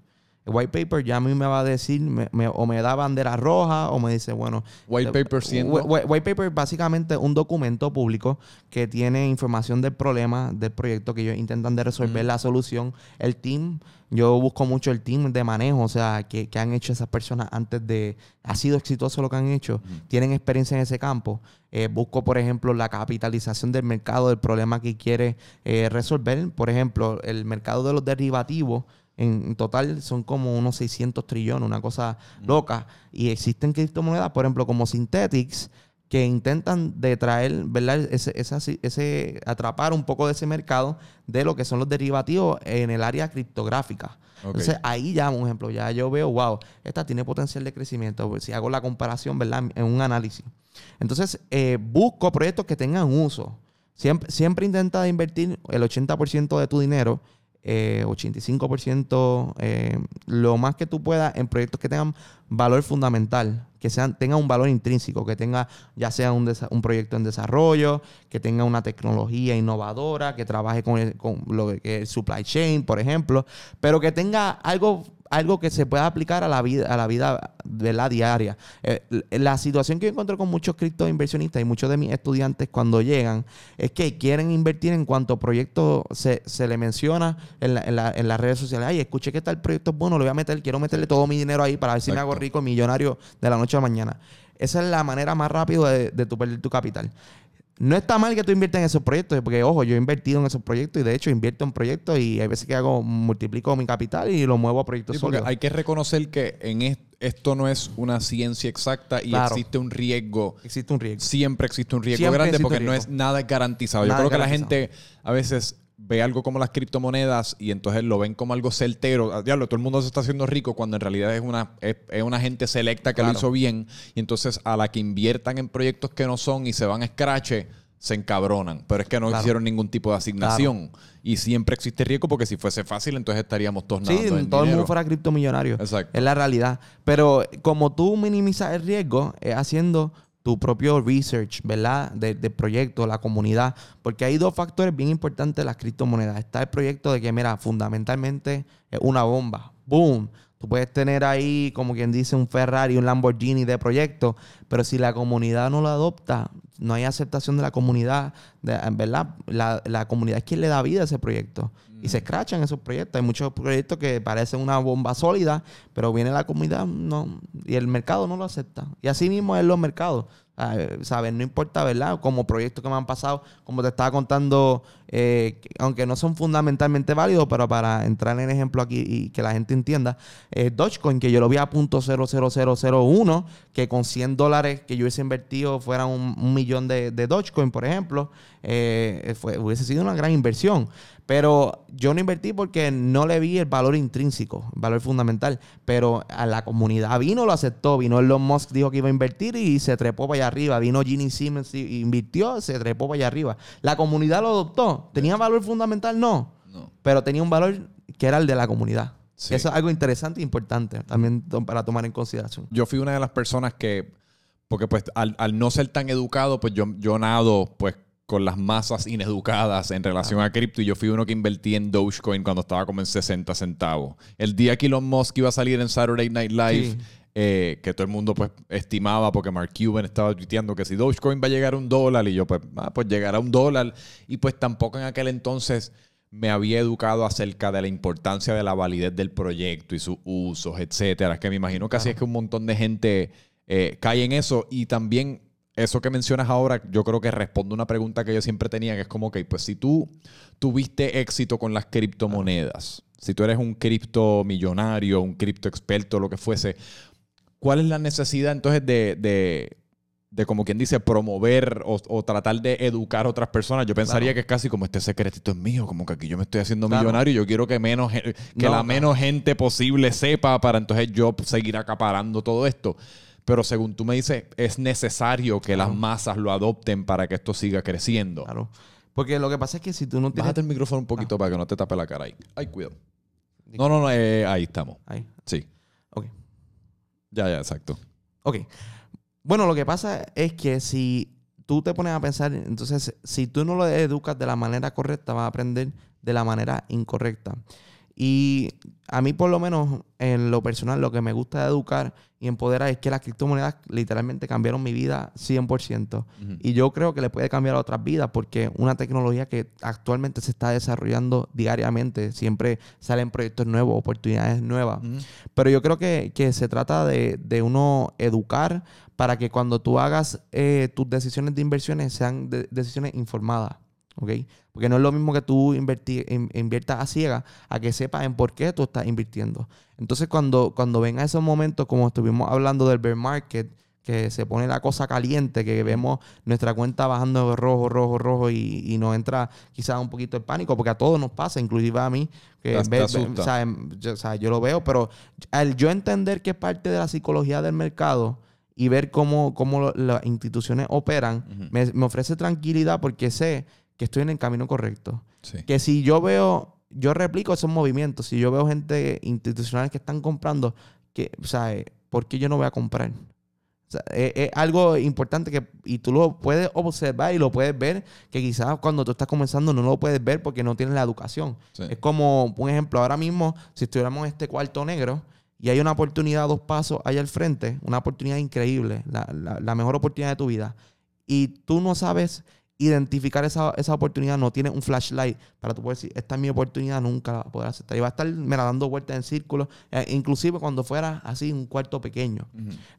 El white paper ya a mí me va a decir, me- me- o me da bandera roja, o me dice, bueno... White eh, paper siendo- whi- whi- White paper es básicamente un documento público que tiene información del problema, del proyecto que ellos intentan de resolver la solución. El team, yo busco mucho el team de manejo, o sea, que, que han hecho esas personas antes de... Ha sido exitoso lo que han hecho, tienen experiencia en ese campo. Eh, busco, por ejemplo, la capitalización del mercado, del problema que quiere eh, resolver. Por ejemplo, el mercado de los derivativos, en total son como unos 600 trillones, una cosa loca. Y existen criptomonedas, por ejemplo, como Synthetics, que intentan de traer, ¿verdad? Ese, ese, atrapar un poco de ese mercado de lo que son los derivativos en el área criptográfica. Entonces, ahí ya, un ejemplo, ya yo veo, wow, esta tiene potencial de crecimiento. Pues, si hago la comparación, ¿verdad? En un análisis. Entonces, eh, busco proyectos que tengan uso. Siempre, siempre intenta invertir el 80% de tu dinero, eh, 85%, eh, lo más que tú puedas en proyectos que tengan valor fundamental, que sean, tengan un valor intrínseco, que tenga ya sea un, un proyecto en desarrollo, que tenga una tecnología innovadora, que trabaje con, el, con lo que es supply chain, por ejemplo, pero que tenga algo algo que se pueda aplicar a la vida, a la vida de la diaria. Eh, la situación que yo encuentro con muchos criptoinversionistas y muchos de mis estudiantes cuando llegan es que quieren invertir en cuanto proyecto se, se le menciona en, la- en la- en las redes sociales. Ay, escuché que tal proyecto es bueno, lo voy a meter, quiero meterle todo mi dinero ahí para ver si me hago Exacto. rico, millonario de la noche a la mañana. Esa es la manera más rápida de, de tu perder tu capital. No está mal que tú inviertas en esos proyectos, porque ojo, yo he invertido en esos proyectos y de hecho invierto en proyectos y hay veces que hago, multiplico mi capital y lo muevo a proyectos Sí, porque sólidos. hay que reconocer que en est- esto no es una ciencia exacta y Claro. existe un riesgo. Existe un riesgo. Siempre existe un riesgo Siempre grande porque no es nada garantizado. Yo creo que la gente a veces ve algo como las criptomonedas y entonces lo ven como algo certero. Ah, Diablo, todo el mundo se está haciendo rico cuando en realidad es una, es, es una gente selecta que lo hizo bien y entonces a la que inviertan en proyectos que no son y se van a escrache se encabronan. Pero es que no Claro. hicieron ningún tipo de asignación. Y siempre existe riesgo porque si fuese fácil entonces estaríamos todos Sí, nadando en todo el mundo fuera criptomillonario. Exacto. Es la realidad. Pero como tú minimizas el riesgo, es haciendo tu propio research, ¿verdad? De- Del proyecto, la comunidad. Porque hay dos factores bien importantes de las criptomonedas. Está el proyecto de que, mira, fundamentalmente es una bomba. ¡Boom! Tú puedes tener ahí, como quien dice, un Ferrari, un Lamborghini de proyecto, pero si la comunidad no lo adopta, no hay aceptación de la comunidad, de- ¿verdad? La, la comunidad es quien le da vida a ese proyecto. Y se escrachan esos proyectos. Hay muchos proyectos que parecen una bomba sólida, pero viene la comunidad no, y el mercado no lo acepta. Y así mismo es los mercados. Ah, ¿Sabes? No importa, ¿verdad? Como proyectos que me han pasado, como te estaba contando, eh, que- aunque no son fundamentalmente válidos, pero para entrar en ejemplo aquí y que la gente entienda, eh, Dogecoin, que yo lo vi a punto .00001, que con 100 dólares que yo hubiese invertido fuera un, un millón de, de Dogecoin, por ejemplo, eh, fue, hubiese sido una gran inversión. Pero yo no invertí porque no le vi el valor intrínseco, el valor fundamental. Pero a la comunidad vino, lo aceptó. Vino Elon Musk, dijo que iba a invertir y se trepó para allá arriba. Vino Ginny Simmons y invirtió, se trepó para allá arriba. La comunidad lo adoptó. ¿Tenía valor fundamental? No. No. Pero tenía un valor que era el de la comunidad. Sí. Eso es algo interesante e importante también para tomar en consideración. yo fui una de las personas que, porque pues al, al no ser tan educado, pues yo, yo nado pues con las masas ineducadas en relación a cripto y yo fui uno que invertí en Dogecoin cuando estaba como en 60 centavos. El día que Elon Musk iba a salir en Saturday Night Live, Sí. eh, que todo el mundo pues estimaba porque Mark Cuban estaba tuiteando que si Dogecoin va a llegar a un dólar y yo pues, ah, pues llegará a un dólar y pues tampoco en aquel entonces me había educado acerca de la importancia de la validez del proyecto y sus usos, etcétera. Que me imagino que así es que un montón de gente eh, cae en eso. Y también eso que mencionas ahora, yo creo que responde una pregunta que yo siempre tenía, que es como, ok, pues si tú tuviste éxito con las criptomonedas, si tú eres un cripto millonario, un cripto experto, lo que fuese, ¿cuál es la necesidad entonces de, de, de como quien dice, promover o, o tratar de educar a otras personas? Yo pensaría Claro. que es casi como este secretito es mío, como que aquí yo me estoy haciendo Claro. millonario y yo quiero que menos que No, la no. menos gente posible sepa para entonces yo seguir acaparando todo esto. Pero según tú me dices, es necesario que las masas lo adopten para que esto siga creciendo. Claro. Porque lo que pasa es que si tú no tienes... Bájate el micrófono un poquito para que no te tape la cara ahí. Ay, cuidado. No, no, no, eh, ahí estamos. Ahí. Sí. Ok. Ya, ya, exacto. Ok. Bueno, lo que pasa es que si tú te pones a pensar, entonces, si tú no lo educas de la manera correcta, vas a aprender de la manera incorrecta. Y a mí, por lo menos, en lo personal, lo que me gusta de educar y empoderar es que las criptomonedas literalmente cambiaron mi vida 100%. Y yo creo que le puede cambiar a otras vidas porque una tecnología que actualmente se está desarrollando diariamente, siempre salen proyectos nuevos, oportunidades nuevas. Pero yo creo que, que se trata de, de uno educar para que cuando tú hagas eh, tus decisiones de inversiones sean de- decisiones informadas. ¿Ok? Porque no es lo mismo que tú inverti- in- inviertas a ciega a que sepas en por qué tú estás invirtiendo. Entonces, cuando, cuando venga esos momentos, como estuvimos hablando del bear market, que se pone la cosa caliente, que vemos nuestra cuenta bajando de rojo, rojo, rojo y, y nos entra quizás un poquito el pánico, porque a todos nos pasa, inclusive a mí, que Te- te ve- o sea, yo, o sea, yo lo veo, pero al yo entender que es parte de la psicología del mercado y ver cómo, cómo lo- las instituciones operan, me ofrece tranquilidad porque sé que estoy en el camino correcto. Sí. Que si yo veo, yo replico esos movimientos, si yo veo gente institucional que están comprando, que, o sea, eh, ¿por qué yo no voy a comprar? O sea, es, es algo importante que, y tú lo puedes observar y lo puedes ver, que quizás cuando tú estás comenzando no lo puedes ver porque no tienes la educación. Sí. Es como, un ejemplo, ahora mismo, si estuviéramos en este cuarto negro y hay una oportunidad a dos pasos allá al frente, una oportunidad increíble, la, la- la mejor oportunidad de tu vida, y tú no sabes identificar esa, esa oportunidad, no tienes un flashlight para tú poder decir, esta es mi oportunidad, nunca la poder aceptar. Y va a estar mira, dando vueltas en círculos, eh, inclusive cuando fuera así, un cuarto pequeño.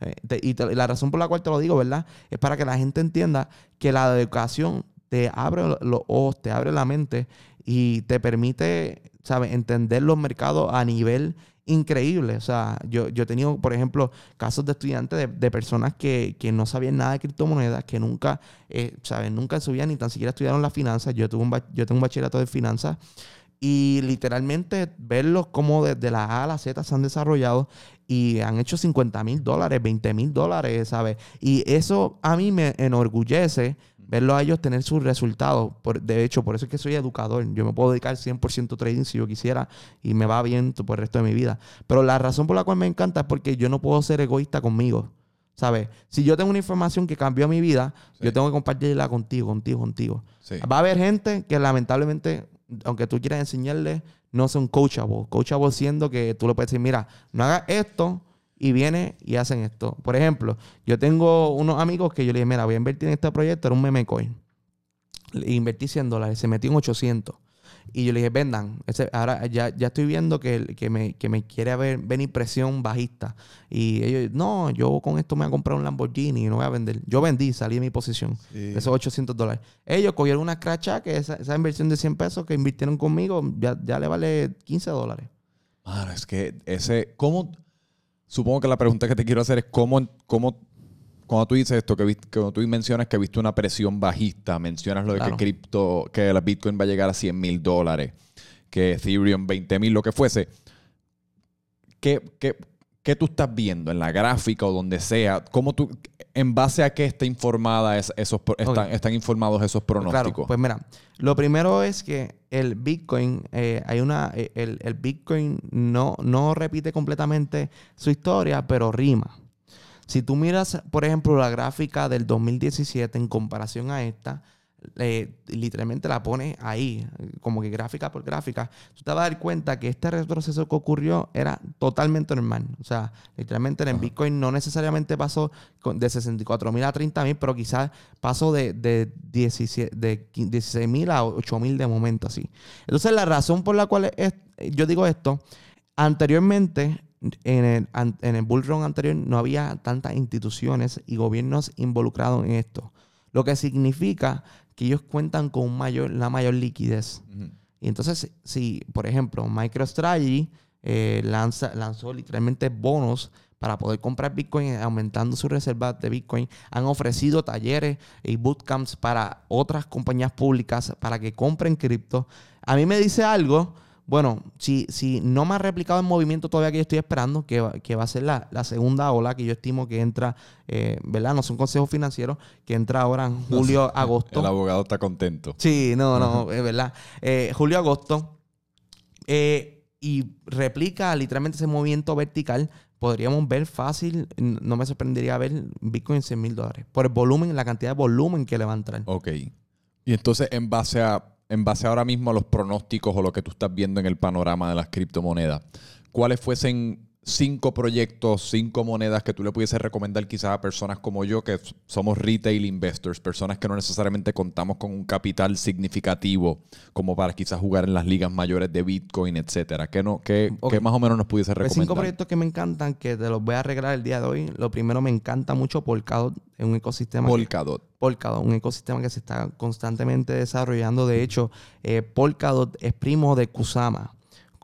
Eh, te- y te- la razón por la cual te lo digo, ¿verdad? Es para que la gente entienda que la educación te abre lo- los ojos, te abre la mente y te permite, ¿sabes? Entender los mercados a nivel increíble. O sea, yo, yo he tenido, por ejemplo, casos de estudiantes de, de personas que, que no sabían nada de criptomonedas, que nunca, eh, ¿sabes? Nunca en su vida ni tan siquiera estudiaron las finanzas. Yo, tuve un, yo tengo un bachillerato de finanzas y literalmente verlos como desde la A a la Z se han desarrollado y han hecho 50 mil dólares, 20 mil dólares, ¿sabes? Y eso a mí me enorgullece verlos a ellos tener sus resultados. Por, de hecho, por eso es que soy educador. Yo me puedo dedicar 100% a trading si yo quisiera y me va bien por el resto de mi vida. Pero la razón por la cual me encanta es porque yo no puedo ser egoísta conmigo. ¿Sabes? Si yo tengo una información que cambió mi vida, Sí. yo tengo que compartirla contigo, contigo, contigo. Sí. Va a haber gente que lamentablemente, aunque tú quieras enseñarle, no son coachable. Coachable siendo que tú le puedes decir, mira, no hagas esto y viene y hacen esto. Por ejemplo, yo tengo unos amigos que yo le dije, mira, voy a invertir en este proyecto, era un meme coin. Le invertí 100 dólares, se metió en 800. Y yo le dije, vendan. Ese- ahora ya, ya estoy viendo que, que, me, que me quiere ver, venir presión bajista. Y ellos, no, yo con esto me voy a comprar un Lamborghini y no voy a vender. Yo vendí, salí de mi posición Sí. esos 800 dólares. Ellos cogieron una cracha que esa, esa inversión de 100 pesos que invirtieron conmigo ya, ya le vale 15 dólares. Mano, es que ese. ¿Cómo? Supongo que la pregunta que te quiero hacer es: ¿cómo, cómo cuando tú dices esto, que viste- cuando tú mencionas que viste una presión bajista, mencionas lo de Claro. que cripto, que la Bitcoin va a llegar a 100 mil dólares, que Ethereum 20 mil, lo que fuese. ¿Qué, qué, qué tú estás viendo en la gráfica o donde sea? ¿Cómo tú, ¿En base a qué está informada es- esos, están informados esos pronósticos? Claro, pues mira, lo primero es que el Bitcoin, eh, hay una, eh, el, el Bitcoin no, no repite completamente su historia, pero rima. Si tú miras, por ejemplo, la gráfica del 2017 en comparación a esta, eh, literalmente la pone ahí, como que gráfica por gráfica, tú te vas a dar cuenta que este retroceso que ocurrió era totalmente normal. O sea, literalmente en el Bitcoin no necesariamente pasó de 64 mil a 30 mil, pero quizás pasó de, de, 17, de 16 mil a 8 mil de momento así. Entonces, la razón por la cual yo digo esto, anteriormente en el, en el bull run anterior no había tantas instituciones y gobiernos involucrados en esto. Lo que significa que ellos cuentan con mayor, la mayor liquidez. Y entonces, si, por ejemplo, MicroStrategy eh, lanza, lanzó literalmente bonos para poder comprar Bitcoin, aumentando sus reservas de Bitcoin. Han ofrecido talleres y bootcamps para otras compañías públicas para que compren cripto. A mí me dice algo bueno, si, si no me ha replicado el movimiento todavía que yo estoy esperando, que, va a ser la, segunda ola que yo estimo que entra, eh, ¿verdad? No son consejos financieros, que entra ahora en julio, agosto. El abogado está contento. Sí, no, no, es verdad. Eh, julio, agosto. Eh, y replica literalmente ese movimiento vertical. Podríamos ver fácil, no me sorprendería ver Bitcoin en 100 mil dólares. Por el volumen, la cantidad de volumen que le va a entrar. Ok. Y entonces, en base a en base ahora mismo a los pronósticos o lo que tú estás viendo en el panorama de las criptomonedas, ¿cuáles fuesen cinco proyectos, cinco monedas que tú le pudiese recomendar quizás a personas como yo, que somos retail investors, personas que no necesariamente contamos con un capital significativo como para quizás jugar en las ligas mayores de Bitcoin, etcétera? ¿Qué, no, qué, más o menos nos pudiese recomendar? Hay cinco proyectos que me encantan, que te los voy a arreglar el día de hoy. Lo primero, me encanta mucho Polkadot, es un ecosistema... Polkadot. Polkadot, un ecosistema que se está constantemente desarrollando. De hecho, eh, Polkadot es primo de Kusama.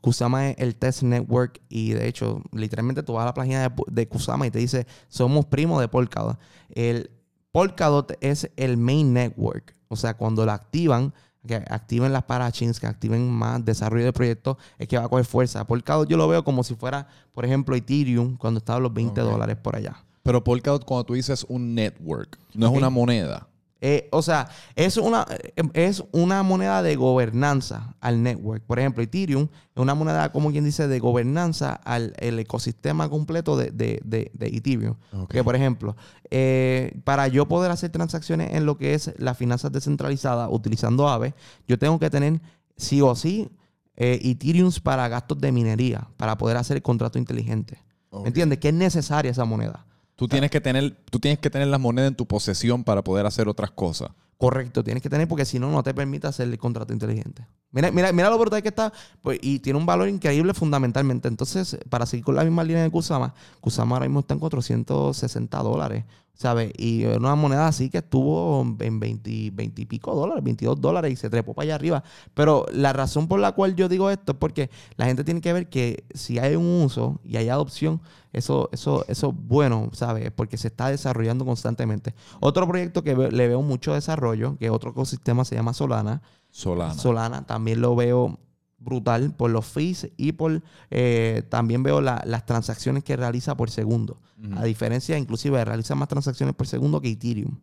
Kusama es el test network y de hecho, literalmente tú vas a la página de, Kusama y te dice, somos primos de Polkadot. El Polkadot es el main network. O sea, cuando lo activan, que activen las parachains, que activen más desarrollo de proyectos, es que va a coger fuerza. Polkadot yo lo veo como si fuera, por ejemplo, Ethereum, cuando estaba los 20 dólares por allá. Pero Polkadot, cuando tú dices un network, no es una moneda. Eh, o sea, es una, es una moneda de gobernanza al network. Por ejemplo, Ethereum es una moneda, como quien dice, de gobernanza al ecosistema completo de, de, Ethereum. Que, por ejemplo, eh, para yo poder hacer transacciones en lo que es las finanzas descentralizadas utilizando Aave, yo tengo que tener sí o sí eh, Ethereum para gastos de minería, para poder hacer el contrato inteligente. ¿Me entiendes? Que es necesaria esa moneda. Tú tienes, que tener, tú tienes que tener las monedas en tu posesión para poder hacer otras cosas. Correcto, tienes que tener porque si no, no te permite hacer el contrato inteligente. Mira, mira, mira lo brutal que está pues, y tiene un valor increíble fundamentalmente. Entonces, para seguir con la misma línea de Kusama, Kusama ahora mismo está en 460 dólares. ¿sabes? Y una moneda así que estuvo en 20, y pico dólares, 22 dólares y se trepó para allá arriba. Pero la razón por la cual yo digo esto es porque la gente tiene que ver que si hay un uso y hay adopción, eso, eso, eso es bueno, ¿sabes? Porque se está desarrollando constantemente. Otro proyecto que le veo mucho desarrollo, que otro ecosistema se llama Solana. Solana. Solana también lo veo brutal por los fees y por eh, también veo las transacciones que realiza por segundo. A diferencia, inclusive, realiza más transacciones por segundo que Ethereum.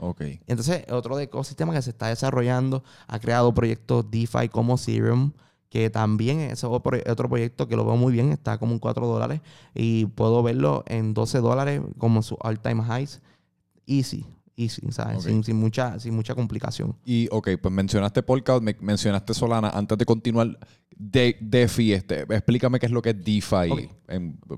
Ok. Entonces, otro ecosistema que se está desarrollando, ha creado proyectos DeFi como Serum, que también es otro proyecto que lo veo muy bien, está como en 4 dólares y puedo verlo en 12 dólares como su all-time highs. Easy y ¿sabes? Sin, mucha, sin mucha complicación. Y, ok, pues mencionaste Polkadot, mencionaste Solana. Antes de continuar, de, DeFi, este, explícame qué es lo que es DeFi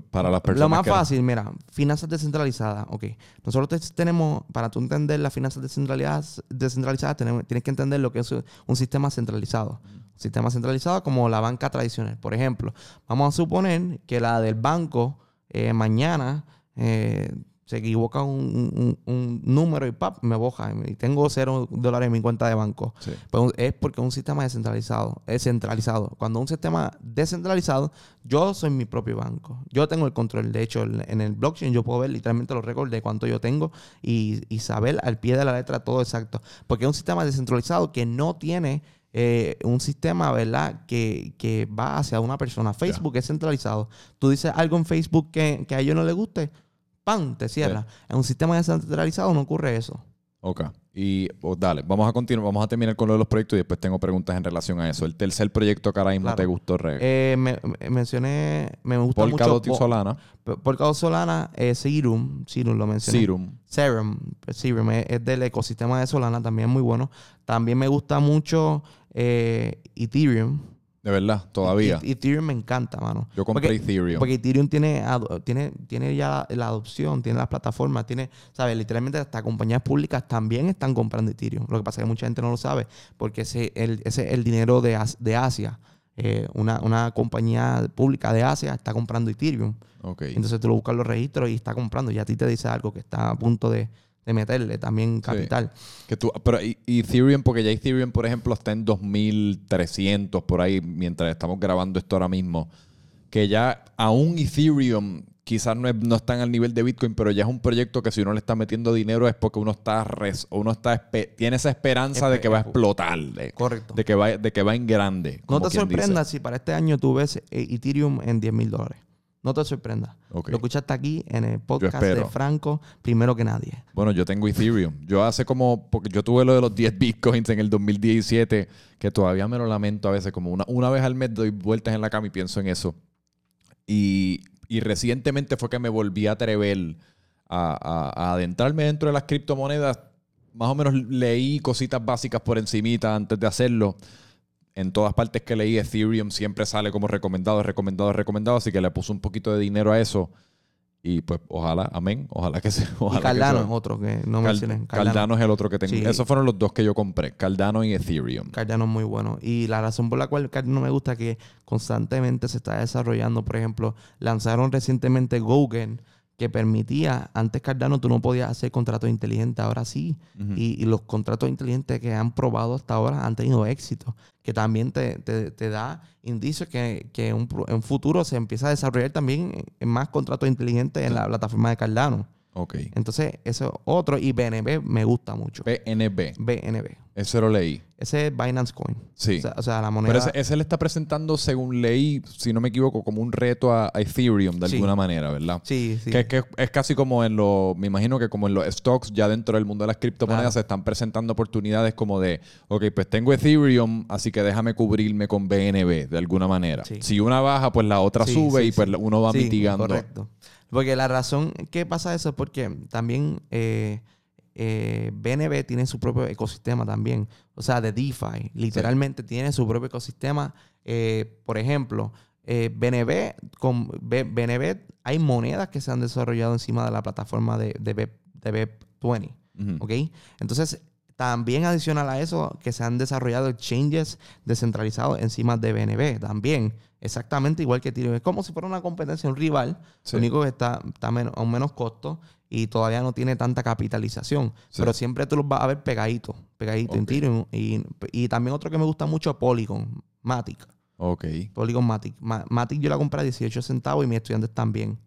para las personas. Lo más fácil, mira, finanzas descentralizadas. Ok, nosotros tenemos, para tú entender las finanzas descentralizadas, descentralizadas tenemos, tienes que entender lo que es un sistema centralizado. Un sistema centralizado como la banca tradicional. Por ejemplo, vamos a suponer que la del banco eh, mañana... Eh, se equivoca un, número y ¡pap! me boja y tengo cero dólares en mi cuenta de banco. Pues es porque un sistema descentralizado, es centralizado. Cuando un sistema descentralizado, yo soy mi propio banco. Yo tengo el control. De hecho, en el blockchain yo puedo ver literalmente los récords de cuánto yo tengo y, saber al pie de la letra todo exacto. Porque es un sistema descentralizado que no tiene... Eh, un sistema, ¿verdad? Que, que, va hacia una persona. Facebook es centralizado. Tú dices algo en Facebook que, que a ellos no les guste, ¡pam! te cierra. En un sistema descentralizado no ocurre eso. Ok. Y oh, dale, vamos a continuar, vamos a terminar con lo de los proyectos y después tengo preguntas en relación a eso. El tercer proyecto que ahora mismo Claro. te gustó, Re. Eh, me, me- mencioné, me gusta Polkadot mucho. y Solana. Po- Polkadot Solana, eh, Serum, Serum lo mencioné. Serum. Serum, pues Serum es, es del ecosistema de Solana, también muy bueno. También me gusta mucho eh, Ethereum. De verdad, todavía. Ethereum me encanta, mano. Yo compré Ethereum. Porque Ethereum tiene, tiene, tiene ya la, la adopción, tiene las plataformas, tiene, ¿sabes? Literalmente hasta compañías públicas también están comprando Ethereum. Lo que pasa es que mucha gente no lo sabe, porque ese, el, ese es el dinero de, de Asia. Eh, una, una compañía pública de Asia está comprando Ethereum. Entonces tú lo buscas en los registros y está comprando. Y a ti te dice algo que está a punto de, de meterle también capital. Que tú, pero y- y Ethereum, porque ya Ethereum, por ejemplo, está en 2300 por ahí, mientras estamos grabando esto ahora mismo. Que ya aún Ethereum quizás no, es- no están al nivel de Bitcoin, pero ya es un proyecto que si uno le está metiendo dinero es porque uno está res- uno está tiene esa esperanza de que va a explotar, de, Correcto. de que va de que va en grande. No te dice. sorprendas si para este año tú ves eh, Ethereum en 10 mil dólares. No te sorprendas. Lo escuchaste aquí en el podcast de Franco, primero que nadie. Bueno, yo tengo Ethereum. Yo hace como, porque yo tuve lo de los 10 bitcoins en el 2017, que todavía me lo lamento a veces, como una, una vez al mes doy vueltas en la cama y pienso en eso. Y, y recientemente fue que me volví a atrever a, a- a adentrarme dentro de las criptomonedas. Más o menos leí cositas básicas por encimita antes de hacerlo. En todas partes que leí, Ethereum siempre sale como recomendado, recomendado, recomendado. Así que le puse un poquito de dinero a eso. Y pues ojalá, amén. Ojalá que sea. Ojalá y Cardano es otro que no Cal- mencioné. Cardano. es el otro que tengo. Sí. Esos fueron los dos que yo compré. Cardano y Ethereum. Cardano es muy bueno. Y la razón por la cual Cardano me gusta es que constantemente se está desarrollando. Por ejemplo, lanzaron recientemente Gaugen, que permitía, antes Cardano tú no podías hacer contratos inteligentes, ahora sí. Y, y los contratos inteligentes que han probado hasta ahora han tenido éxito, que también te, te- te da indicios que, que un, en futuro se empieza a desarrollar también en más contratos inteligentes en la plataforma de Cardano. Ok. Entonces, eso es otro. Y BNB me gusta mucho. BNB. BNB. Ese lo leí. Ese es Binance Coin. Sí. O sea, o sea, la moneda. Pero ese, ese le está presentando, según leí, si no me equivoco, como un reto a, a Ethereum de Sí. alguna manera, ¿verdad? sí, sí. Que, que es casi como en los, me imagino que como en los stocks, ya dentro del mundo de las criptomonedas Claro. se están presentando oportunidades como de, ok, pues tengo Ethereum, así que déjame cubrirme con BNB de alguna manera. Sí. Si una baja, pues la otra Sí, sube y pues uno va Sí, mitigando. Correcto. Porque la razón que pasa eso es porque también eh, eh, BNB tiene su propio ecosistema también. O sea, de DeFi. Literalmente tiene su propio ecosistema. Eh, por ejemplo, eh, BNB, con BNB hay monedas que se han desarrollado encima de la plataforma de, de, B- de BEP20. Ujú. ¿Ok? Entonces, también adicional a eso, que se han desarrollado exchanges descentralizados encima de BNB también. Exactamente igual que Ethereum. Es como si fuera una competencia, un rival. Sí. Lo único que está, está men- a un menos costo y todavía no tiene tanta capitalización. Sí. Pero siempre tú los vas a ver pegaditos, pegaditos en. Ethereum. Y, y también otro que me gusta mucho, Polygon, Matic. Ok. Polygon Matic. Ma- Matic yo la compré a 18 centavos y mis estudiantes también.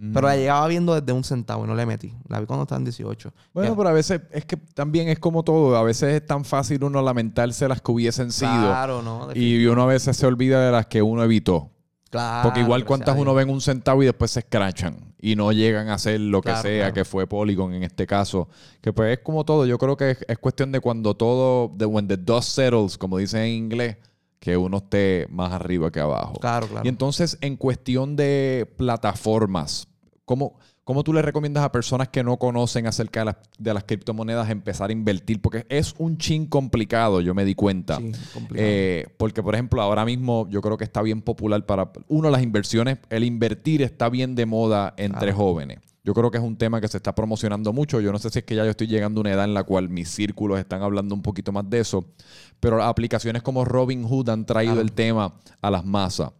Mm. Pero la llevaba viendo desde un centavo y no le metí. La vi cuando estaba en 18. Bueno, Ya. pero a veces es que también es como todo. A veces es tan fácil uno lamentarse las que hubiesen sido. Claro, ¿no? Y uno a veces se olvida de las que uno evitó. Claro, Porque igual cuántas uno ve en un centavo y después se escrachan. Y no llegan a hacer lo que sea, claro. que fue Polygon en este caso. Que pues es como todo. Yo creo que es, es cuestión de cuando todo, de when the dust settles, como dicen en inglés, que uno esté más arriba que abajo. Claro, claro. Y entonces, en cuestión de plataformas, ¿cómo, cómo tú le recomiendas a personas que no conocen acerca de las, de las criptomonedas empezar a invertir? Porque es un chin complicado, yo me di cuenta. Sí, complicado. Eh, porque, por ejemplo, ahora mismo yo creo que está bien popular para... Uno, las inversiones, el invertir está bien de moda entre Claro. jóvenes. Yo creo que es un tema que se está promocionando mucho. Yo no sé si es que ya yo estoy llegando a una edad en la cual mis círculos están hablando un poquito más de eso. Pero aplicaciones como Robinhood han traído el tema a las masas.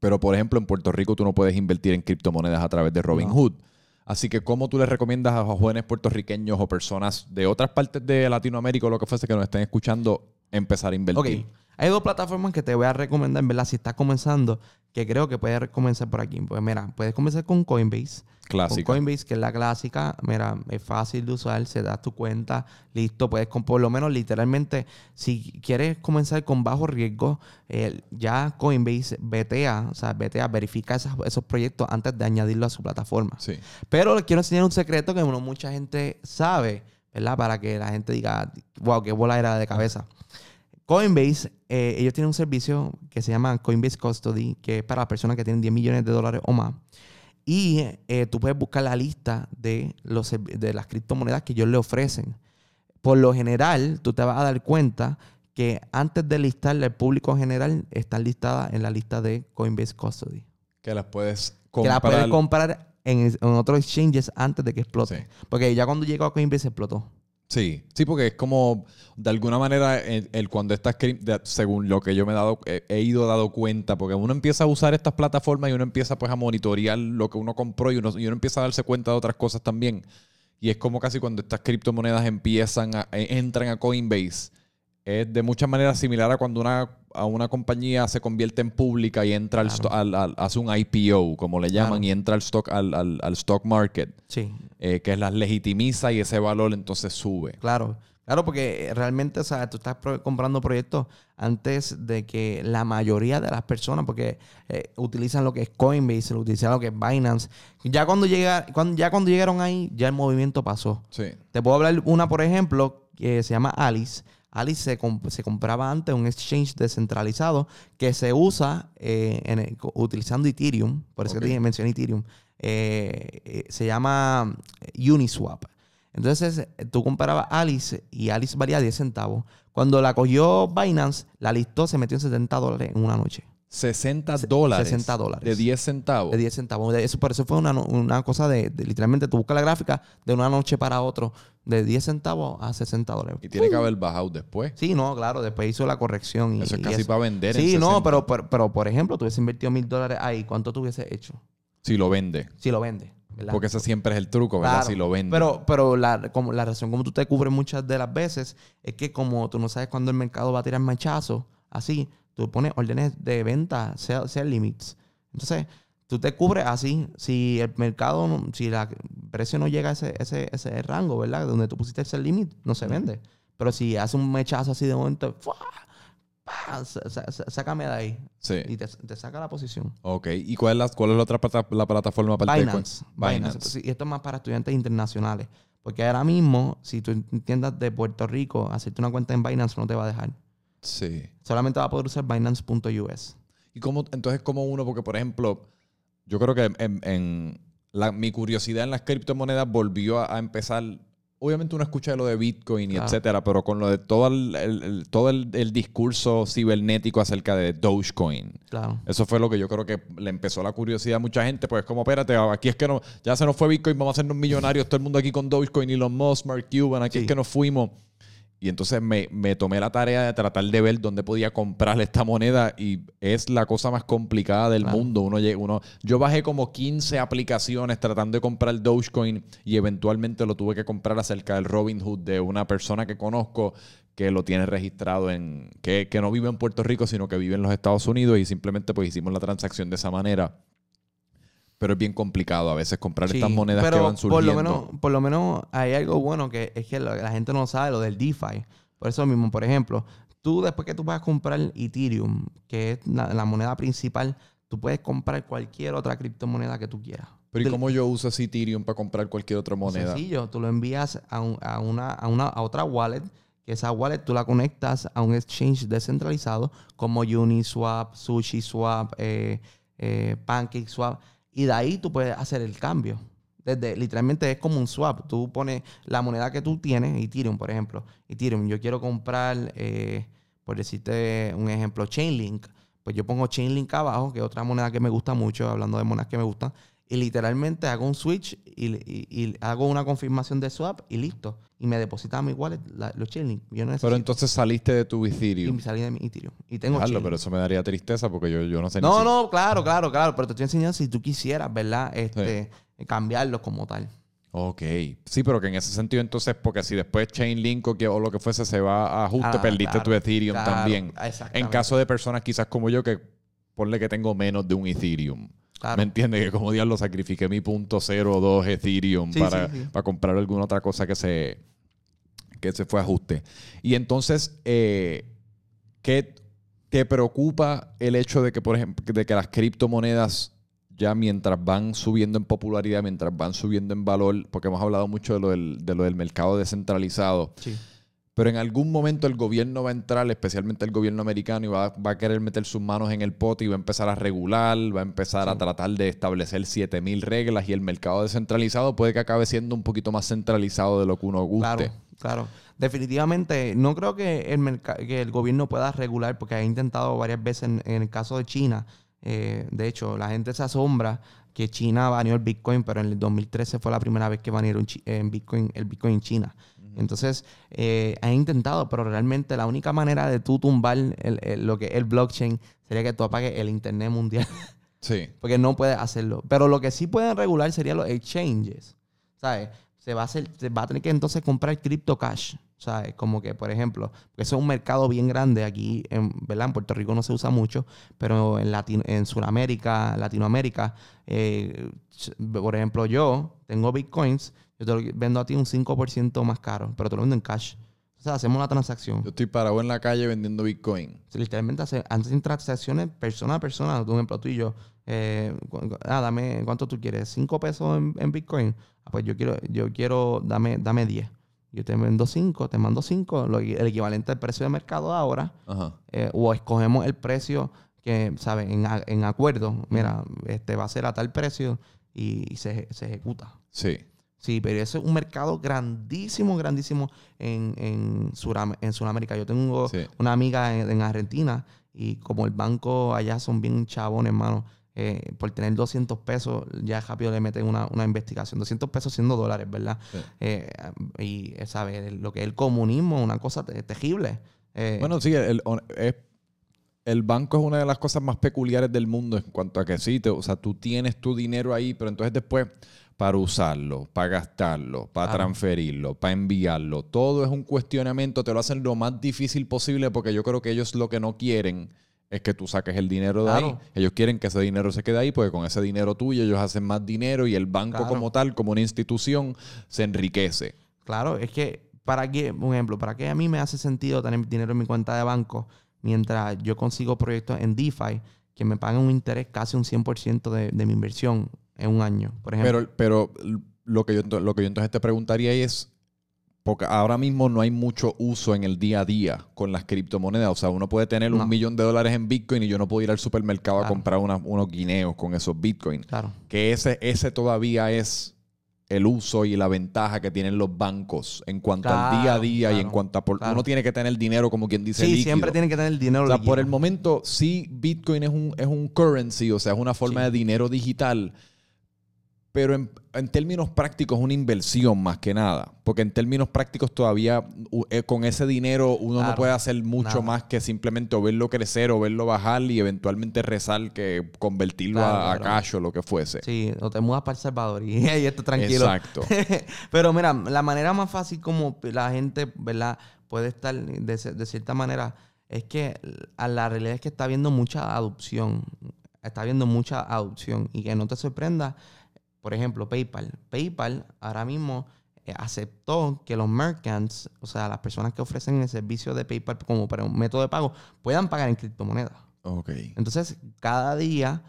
Pero, por ejemplo, en Puerto Rico tú no puedes invertir en criptomonedas a través de Robinhood. Así que, ¿cómo tú le recomiendas a jóvenes puertorriqueños o personas de otras partes de Latinoamérica o lo que fuese que nos estén escuchando empezar a invertir? Hay dos plataformas que te voy a recomendar, en verdad, si estás comenzando, que creo que puedes comenzar por aquí. Pues mira, puedes comenzar con Coinbase. Clásica. Con Coinbase, que es la clásica, mira, es fácil de usar, se da tu cuenta, listo, puedes con por lo menos literalmente, si quieres comenzar con bajo riesgo, eh, ya Coinbase vetea, o sea, vetea, verifica esas- esos proyectos antes de añadirlo a su plataforma. Sí. Pero les quiero enseñar un secreto que no mucha gente sabe, ¿verdad? Para que la gente diga, wow, qué bola era de cabeza. Coinbase, eh, ellos tienen un servicio que se llama Coinbase Custody, que es para las personas que tienen 10 millones de dólares o más. Y eh, tú puedes buscar la lista de, los, de las criptomonedas que ellos le ofrecen. Por lo general, tú te vas a dar cuenta que antes de listarle al público general, están listadas en la lista de Coinbase Custody. Que las puedes Que comprar. la puedes comprar en, en otros exchanges antes de que explote. Sí. Porque ya cuando llegó a Coinbase explotó. Sí, sí, porque es como, de alguna manera, el, el cuando de- según lo que yo me he, dado, he ido dado cuenta, porque uno empieza a usar estas plataformas y uno empieza pues a monitorear lo que uno compró y uno, y uno empieza a darse cuenta de otras cosas también. Y es como casi cuando estas criptomonedas empiezan a, e- entran a Coinbase. Es de muchas maneras similar a cuando una, a una compañía se convierte en pública y entra al, Claro. al- al- hace un IPO, como le llaman, Claro. y entra al stock, al, al- stock market, Sí, eh, que las legitimiza y ese valor entonces sube. claro. Claro, porque realmente, o sea, tú estás comprando proyectos antes de que la mayoría de las personas, porque eh, utilizan lo que es Coinbase, utilizan lo que es Binance. Ya cuando, llega, cuando, ya cuando llegaron ahí, ya el movimiento pasó. Sí. Te puedo hablar una, por ejemplo, que se llama Alice. Alice se, comp- se compraba antes un exchange descentralizado que se usa eh, en el- co- utilizando Ethereum. Por eso Ok. te dije, mencioné Ethereum. Eh, eh, se llama Uniswap. Entonces, tú comparabas Alice y Alice valía 10 centavos. Cuando la cogió Binance, la listó, se metió en 70 dólares en una noche. 60 Se- dólares. 60 dólares. De 10 centavos. De 10 centavos. Eso, por eso fue una, no- una cosa de, de- literalmente, tú buscas la gráfica de una noche para otro, de 10 centavos a 60 dólares. Y tiene que haber bajado después. Sí, no, claro, después hizo la corrección. Y, Eso es casi para vender. en Sí, no, 60. pero, pero, pero, por ejemplo, tú hubieses invertido mil dólares ahí, ¿cuánto tú hubieses hecho? Si lo vende. Si lo vende, ¿verdad? Porque ese siempre es el truco, ¿verdad? Claro, Si lo vende. Pero, pero la, como, la razón como tú te cubres muchas de las veces es que como tú no sabes cuándo el mercado va a tirar machazo, así, tú pones órdenes de venta, sell, sell limits. Entonces, tú te cubres así. Si el mercado, si el precio no llega a ese, ese, ese rango, ¿verdad? Donde tú pusiste el sell limit, no se vende. Pero si hace un mechazo así de momento, ¡fua! ¡pa! Sa- sa- sa- sácame de ahí. sí. Y te, te saca la posición. Ok. ¿Y cuál es la, cuál es la otra plata- la plataforma de Binance. Coin- Binance. Sí, y esto es más para estudiantes internacionales. Porque ahora mismo, si tú entiendas de Puerto Rico, hacerte una cuenta en Binance no te va a dejar. Sí. Solamente va a poder usar Binance.us. ¿Y cómo, entonces, cómo uno? Porque, por ejemplo, yo creo que en, en la- mi curiosidad en las criptomonedas volvió a, a empezar. Obviamente uno escucha de lo de Bitcoin y Claro. etcétera, pero con lo de todo el, el- el- todo el, el discurso cibernético acerca de Dogecoin. Claro. Eso fue lo que yo creo que le empezó la curiosidad a mucha gente. Pues como, espérate, aquí es que no, ya se nos fue Bitcoin, vamos a hacernos millonarios, todo el mundo aquí con Dogecoin, Elon Musk, Mark Cuban, aquí Sí. es que nos fuimos. Y entonces me, me tomé la tarea de tratar de ver dónde podía comprar esta moneda y es la cosa más complicada del Claro. mundo. Uno, uno, yo bajé como 15 aplicaciones tratando de comprar Dogecoin y eventualmente lo tuve que comprar acerca del Robinhood de una persona que conozco que lo tiene registrado en, que, que no vive en Puerto Rico, sino que vive en los Estados Unidos y simplemente pues hicimos la transacción de esa manera. Pero es bien complicado a veces comprar Sí, estas monedas pero que van surgiendo. Por lo, menos, por lo menos hay algo bueno que es que la, gente no sabe, lo del DeFi. Por eso mismo, por ejemplo, tú después que tú vas a comprar Ethereum, que es la, la moneda principal, tú puedes comprar cualquier otra criptomoneda que tú quieras. Pero ¿y cómo yo uso ese Ethereum para comprar cualquier otra moneda? Sencillo, tú lo envías a, un- a una, a, una, a otra wallet, que esa wallet tú la conectas a un exchange descentralizado como Uniswap, SushiSwap, eh, eh, PancakeSwap, y de ahí tú puedes hacer el cambio. Desde, literalmente es como un swap. Tú pones la moneda que tú tienes, Ethereum, por ejemplo. Ethereum, yo quiero comprar, eh, por decirte un ejemplo, Chainlink. Pues yo pongo Chainlink abajo, que es otra moneda que me gusta mucho, hablando de monedas que me gustan. Y literalmente hago un switch y, y- y hago una confirmación de swap y listo. Y me deposita a mi wallet la- los Chainlink. Yo no. Pero entonces saliste de tu y Ethereum. me salí de mi Ethereum. Y tengo Dejarlo, pero eso me daría tristeza porque yo, yo no sé ni No, si- no, claro, claro, claro. Pero te estoy enseñando si tú quisieras, ¿verdad? Este, cambiarlos como tal. Ok. Sí, pero que en ese sentido entonces, porque si después Chainlink o, que- o lo que fuese se va a ajuste, Ah, perdiste claro, tu Ethereum claro, también. En caso de personas quizás como yo que ponle que tengo menos de un Ethereum. Claro. ¿Me entiendes? Que como diablo sacrifiqué mi punto .02 Ethereum Sí, para, sí, sí. para comprar alguna otra cosa que se, que se fue a ajuste. Y entonces, eh, ¿qué te preocupa el hecho de que, por ejemplo, de que las criptomonedas ya mientras van subiendo en popularidad, mientras van subiendo en valor, porque hemos hablado mucho de lo del, de lo del mercado descentralizado, Sí. Pero en algún momento el gobierno va a entrar, especialmente el gobierno americano, y va, va a querer meter sus manos en el pote y va a empezar a regular, va a empezar a tratar de establecer 7000 reglas y el mercado descentralizado puede que acabe siendo un poquito más centralizado de lo que uno guste. Claro, claro. Definitivamente, no creo que el, que el gobierno pueda regular, porque ha intentado varias veces en, en el caso de China. eh, de hecho, la gente se asombra que China baneó el Bitcoin, pero en el 2013 fue la primera vez que banearon en Bitcoin, el Bitcoin en China. Entonces, eh, ha intentado, pero realmente la única manera de tú tumbar el- el- lo que es el blockchain sería que tú apagues el Internet mundial. Sí. porque no puedes hacerlo. Pero lo que sí pueden regular serían los exchanges. ¿Sabes? Se va a, hacer, se va a tener que entonces comprar crypto cash. ¿Sabes? Como que, por ejemplo, eso es un mercado bien grande aquí, en, ¿verdad? En Puerto Rico no se usa mucho, pero en, Latino, en Sudamérica, Latinoamérica, eh, por ejemplo, yo tengo bitcoins, yo te lo vendo a ti un 5% más caro, pero te lo vendo en cash. O sea, hacemos una transacción. Yo estoy parado en la calle vendiendo Bitcoin. Sí, Literalmente hace, hacen transacciones persona a persona. Por ejemplo, tú y yo. eh, ah, dame, ¿cuánto tú quieres? ¿Cinco pesos en, en Bitcoin? Ah, pues yo quiero, yo quiero, dame, dame 10. Yo te vendo 5, te mando 5, el equivalente al precio de mercado ahora. Ajá. eh, o escogemos el precio que, ¿sabes? En, en acuerdo. Mira, este va a ser a tal precio y, y se, se ejecuta. Sí. Sí, pero ese es un mercado grandísimo, grandísimo en, en, Suram- en Sudamérica. Yo tengo Sí. una amiga en, en Argentina y como el banco allá son bien chabones, hermano, eh, por tener 200 pesos ya rápido le meten una, una investigación. 200 pesos siendo dólares, ¿verdad? Sí. Eh, y, eh, ¿sabes? Lo que es el comunismo, una cosa te- terrible. Eh, Bueno, sí, el, el- es- el banco es una de las cosas más peculiares del mundo en cuanto a que sí, te- o sea, tú tienes tu dinero ahí, pero entonces después para usarlo, para gastarlo, para transferirlo, para enviarlo, todo es un cuestionamiento, te lo hacen lo más difícil posible porque yo creo que ellos lo que no quieren es que tú saques el dinero de ahí. Ellos quieren que ese dinero se quede ahí porque con ese dinero tuyo ellos hacen más dinero y el banco Claro. como tal, como una institución, se enriquece. Claro, es que, ¿para qué? Un ejemplo, ¿para qué a mí me hace sentido tener dinero en mi cuenta de banco mientras yo consigo proyectos en DeFi que me pagan un interés casi un 100% de, de mi inversión en un año, por ejemplo? Pero, pero lo que yo lo que yo entonces te preguntaría es, porque ahora mismo no hay mucho uso en el día a día con las criptomonedas. O sea, uno puede tener No. un millón de dólares en Bitcoin y yo no puedo ir al supermercado a comprar una- unos guineos con esos Bitcoin. claro. Que ese, ese todavía es el uso y la ventaja que tienen los bancos en cuanto al día a día y en cuanto a... por- claro. Uno tiene que tener dinero como quien dice Sí, líquido. siempre tienen que tener el dinero O sea, líquido. por el momento, sí, Bitcoin es un, es un currency, o sea, es una forma Sí. de dinero digital, pero en, en términos prácticos es una inversión más que nada, porque en términos prácticos todavía eh, con ese dinero uno no puede hacer mucho nada. más que simplemente o verlo crecer o verlo bajar y eventualmente rezar que convertirlo Claro, a, a cash o lo que fuese. Sí, o te mudas para El Salvador y ahí estás tranquilo. Exacto. Pero mira, la manera más fácil como la gente, ¿verdad? Puede estar de, de cierta manera es que a la realidad es que está habiendo mucha adopción. Está habiendo mucha adopción. Y que no te sorprenda, por ejemplo, PayPal. PayPal ahora mismo eh, aceptó que los merchants, o sea, las personas que ofrecen el servicio de PayPal como para un método de pago, puedan pagar en criptomonedas. Ok. Entonces, cada día,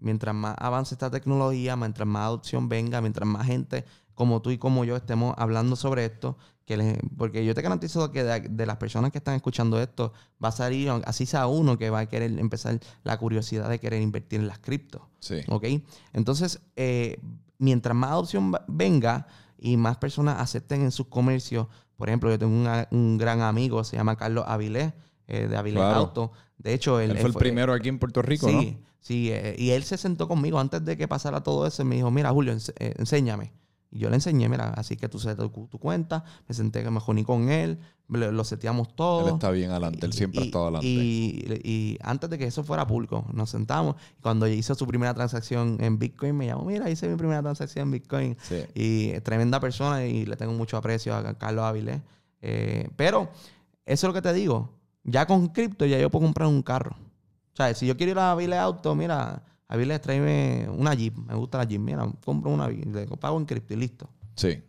mientras más avance esta tecnología, mientras más adopción venga, mientras más gente como tú y como yo estemos hablando sobre esto, que porque yo te garantizo que de, de las personas que están escuchando esto, va a salir, así sea uno que va a querer empezar la curiosidad de querer invertir en las criptos. Sí. ¿Ok? Entonces, eh, mientras más adopción venga y más personas acepten en sus comercios, por ejemplo, yo tengo una- un gran amigo, se llama Carlos Avilés, eh, de Avilés Claro. Auto. De hecho, él, Él fue el primero aquí en Puerto Rico, sí, ¿no? Sí, eh, y él se sentó conmigo antes de que pasara todo eso y me dijo, mira, Julio, ense- eh, enséñame. Y yo le enseñé, mira, así que tú setes tu, tu cuenta, me senté que me jeuní con él, lo, lo seteamos todo. Él está bien adelante, él siempre ha estado adelante. Y, y antes de que eso fuera público, nos sentamos. Y cuando hizo su primera transacción en Bitcoin, me llamó, mira, hice mi primera transacción en Bitcoin. Sí. Y es tremenda persona y le tengo mucho aprecio a Carlos Avilés. Eh, pero eso es lo que te digo. Ya con cripto ya yo puedo comprar un carro. O sea, si yo quiero ir a Avilés Auto, mira, Avilés, tráeme una Jeep. Me gusta la Jeep. Mira, compro una Jeep. Le pago en cripto y listo. Sí.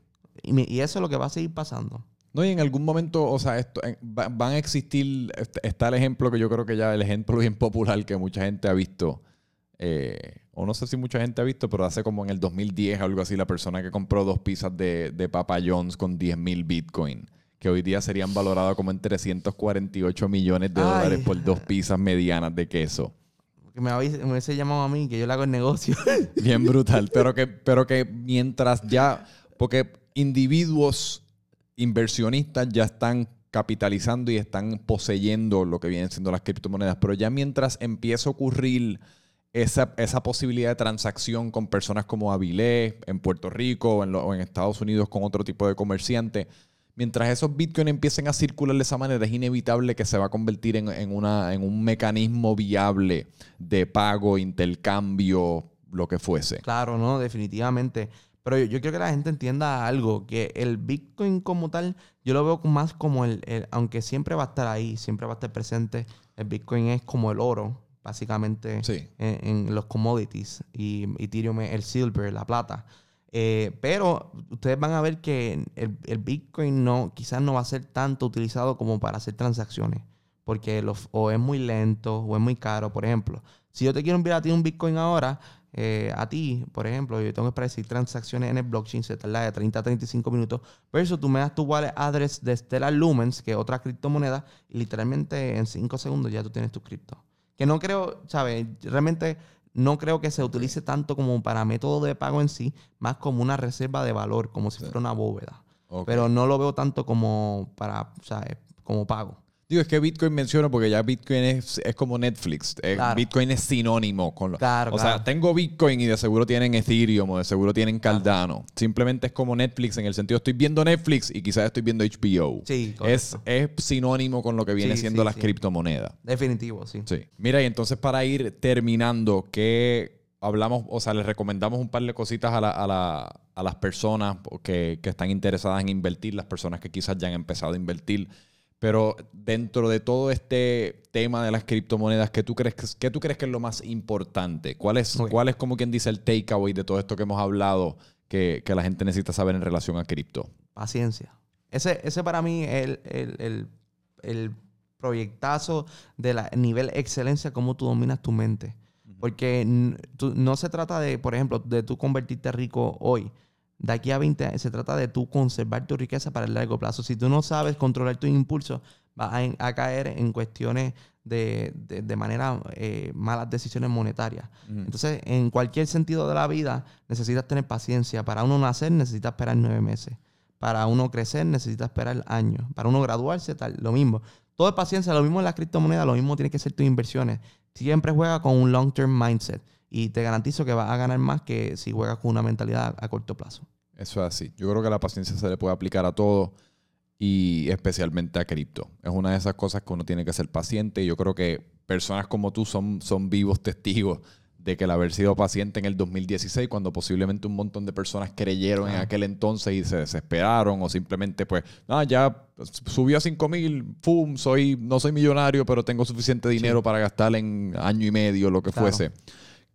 Y, y eso es lo que va a seguir pasando. No, y en algún momento, o sea, esto, en- va- van a existir, est- está el ejemplo que yo creo que ya el ejemplo bien popular que mucha gente ha visto, eh, o no sé si mucha gente ha visto, pero hace como en el 2010 algo así, la persona que compró dos pizzas de, de Papa John's con 10 mil Bitcoin, que hoy día serían valoradas como en 348 millones de Ay. dólares por dos pizzas medianas de queso. Que me, hubiese- me hubiese llamado a mí, que yo le hago el negocio. Bien brutal. Pero que, pero que mientras ya, porque individuos inversionistas ya están capitalizando y están poseyendo lo que vienen siendo las criptomonedas, pero ya mientras empieza a ocurrir esa, esa posibilidad de transacción con personas como Avilés en Puerto Rico o en Estados Unidos con otro tipo de comerciante, mientras esos bitcoins empiecen a circular de esa manera, es inevitable que se va a convertir en, en una, en un mecanismo viable de pago, intercambio, lo que fuese. Claro, no, definitivamente. Pero yo, yo quiero que la gente entienda algo, que el Bitcoin como tal, yo lo veo más como el, el- aunque siempre va a estar ahí, siempre va a estar presente, el Bitcoin es como el oro, básicamente, Sí. en, en los commodities, y Ethereum es el silver, la plata. Eh, pero ustedes van a ver que el, Bitcoin no, quizás no va a ser tanto utilizado como para hacer transacciones. Porque los, o es muy lento o es muy caro. Por ejemplo, si yo te quiero enviar a ti un Bitcoin ahora, eh, a ti, por ejemplo, yo tengo que predecir transacciones en el blockchain, se tarda de 30 a 35 minutos. Versus tú me das tu wallet address de Stellar Lumens, que es otra criptomoneda, y literalmente en 5 segundos ya tú tienes tu cripto. Que no creo, ¿sabes? Realmente no creo que se utilice tanto como para método de pago en sí, más como una reserva de valor, como si fuera una bóveda. Pero no lo veo tanto como para, ¿sabes? Como pago. Digo, es que Bitcoin menciono porque ya Bitcoin es, es como Netflix. Claro. Bitcoin es sinónimo con lo. Claro, o sea, tengo Bitcoin y de seguro tienen Ethereum o de seguro tienen Cardano. Simplemente es como Netflix en el sentido, estoy viendo Netflix y quizás estoy viendo HBO. Sí, es, es sinónimo con lo que viene Sí, siendo sí, las sí. criptomonedas. Definitivo, sí. Sí. Mira, y entonces para ir terminando, ¿qué hablamos? O sea, les recomendamos un par de cositas a, la- a la- a las personas que, que están interesadas en invertir, las personas que quizás ya han empezado a invertir. Pero dentro de todo este tema de las criptomonedas, ¿qué tú crees que, qué tú crees que es lo más importante? ¿Cuál es, cuál es como quien dice el takeaway de todo esto que hemos hablado que, que la gente necesita saber en relación a cripto? Paciencia. Ese, ese para mí es el, el, el, el proyectazo de la nivel excelencia, cómo tú dominas tu mente. Porque tú- no se trata de, por ejemplo, de tú convertirte rico hoy. De aquí a 20 años se trata de tú conservar tu riqueza para el largo plazo. Si tú no sabes controlar tus impulsos, vas a, caer en cuestiones de, de, de manera eh, malas decisiones monetarias. Entonces, en cualquier sentido de la vida, necesitas tener paciencia. Para uno nacer, necesitas esperar nueve meses. Para uno crecer, necesitas esperar años. Para uno graduarse, tal, lo mismo. Todo es paciencia, lo mismo en las criptomonedas, lo mismo tiene que ser tus inversiones. Siempre juega con un long-term mindset. Y te garantizo que vas a ganar más que si juegas con una mentalidad a corto plazo. Eso es así. Yo creo que la paciencia se le puede aplicar a todo y especialmente a cripto. Es una de esas cosas que uno tiene que ser paciente y yo creo que personas como tú son, son vivos testigos de que el haber sido paciente en el 2016, cuando posiblemente un montón de personas creyeron en aquel entonces y se desesperaron o simplemente pues, ah, ya subió a 5 mil, ¡pum! Soy, no soy millonario, pero tengo suficiente dinero para gastar en año y medio, lo que Claro. fuese.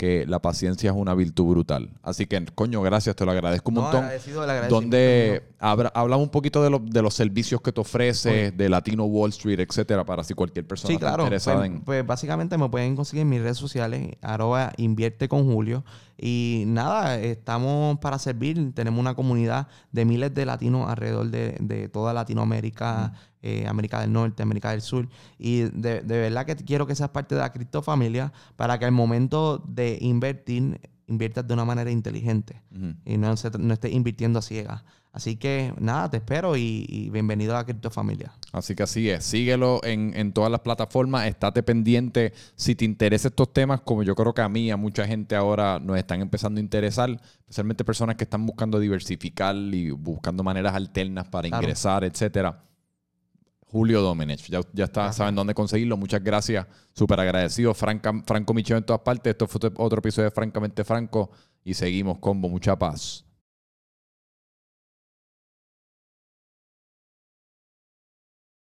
Que la paciencia es una virtud brutal. Así que, coño, gracias, te lo agradezco un No, montón agradecido, el donde habla- hablamos un poquito de, lo- de los servicios que te ofrece, de Latino Wall Street, etcétera, para si cualquier persona Sí, está claro. interesada Pues, en. pues, básicamente me pueden conseguir en mis redes sociales, arroba invierte con Julio. Y nada, estamos para servir. Tenemos una comunidad de miles de latinos alrededor de, de toda Latinoamérica, eh, América del Norte, América del Sur. Y de, de verdad que quiero que seas parte de la criptofamilia para que al momento de invertir, inviertas de una manera inteligente y no, se- no estés invirtiendo a ciegas. Así que nada, te espero y, y bienvenido a la criptofamilia. Así que así es. Síguelo en, en todas las plataformas. Estate pendiente. Si te interesan estos temas, como yo creo que a mí, a mucha gente ahora nos están empezando a interesar, especialmente personas que están buscando diversificar y buscando maneras alternas para Claro. ingresar, etcétera. Julio Domenech. Ya, ya está, saben dónde conseguirlo. Muchas gracias. Súper agradecido. Franca- Franco Micheo en todas partes. Esto fue otro episodio de Francamente Franco. Y seguimos, combo. Mucha paz.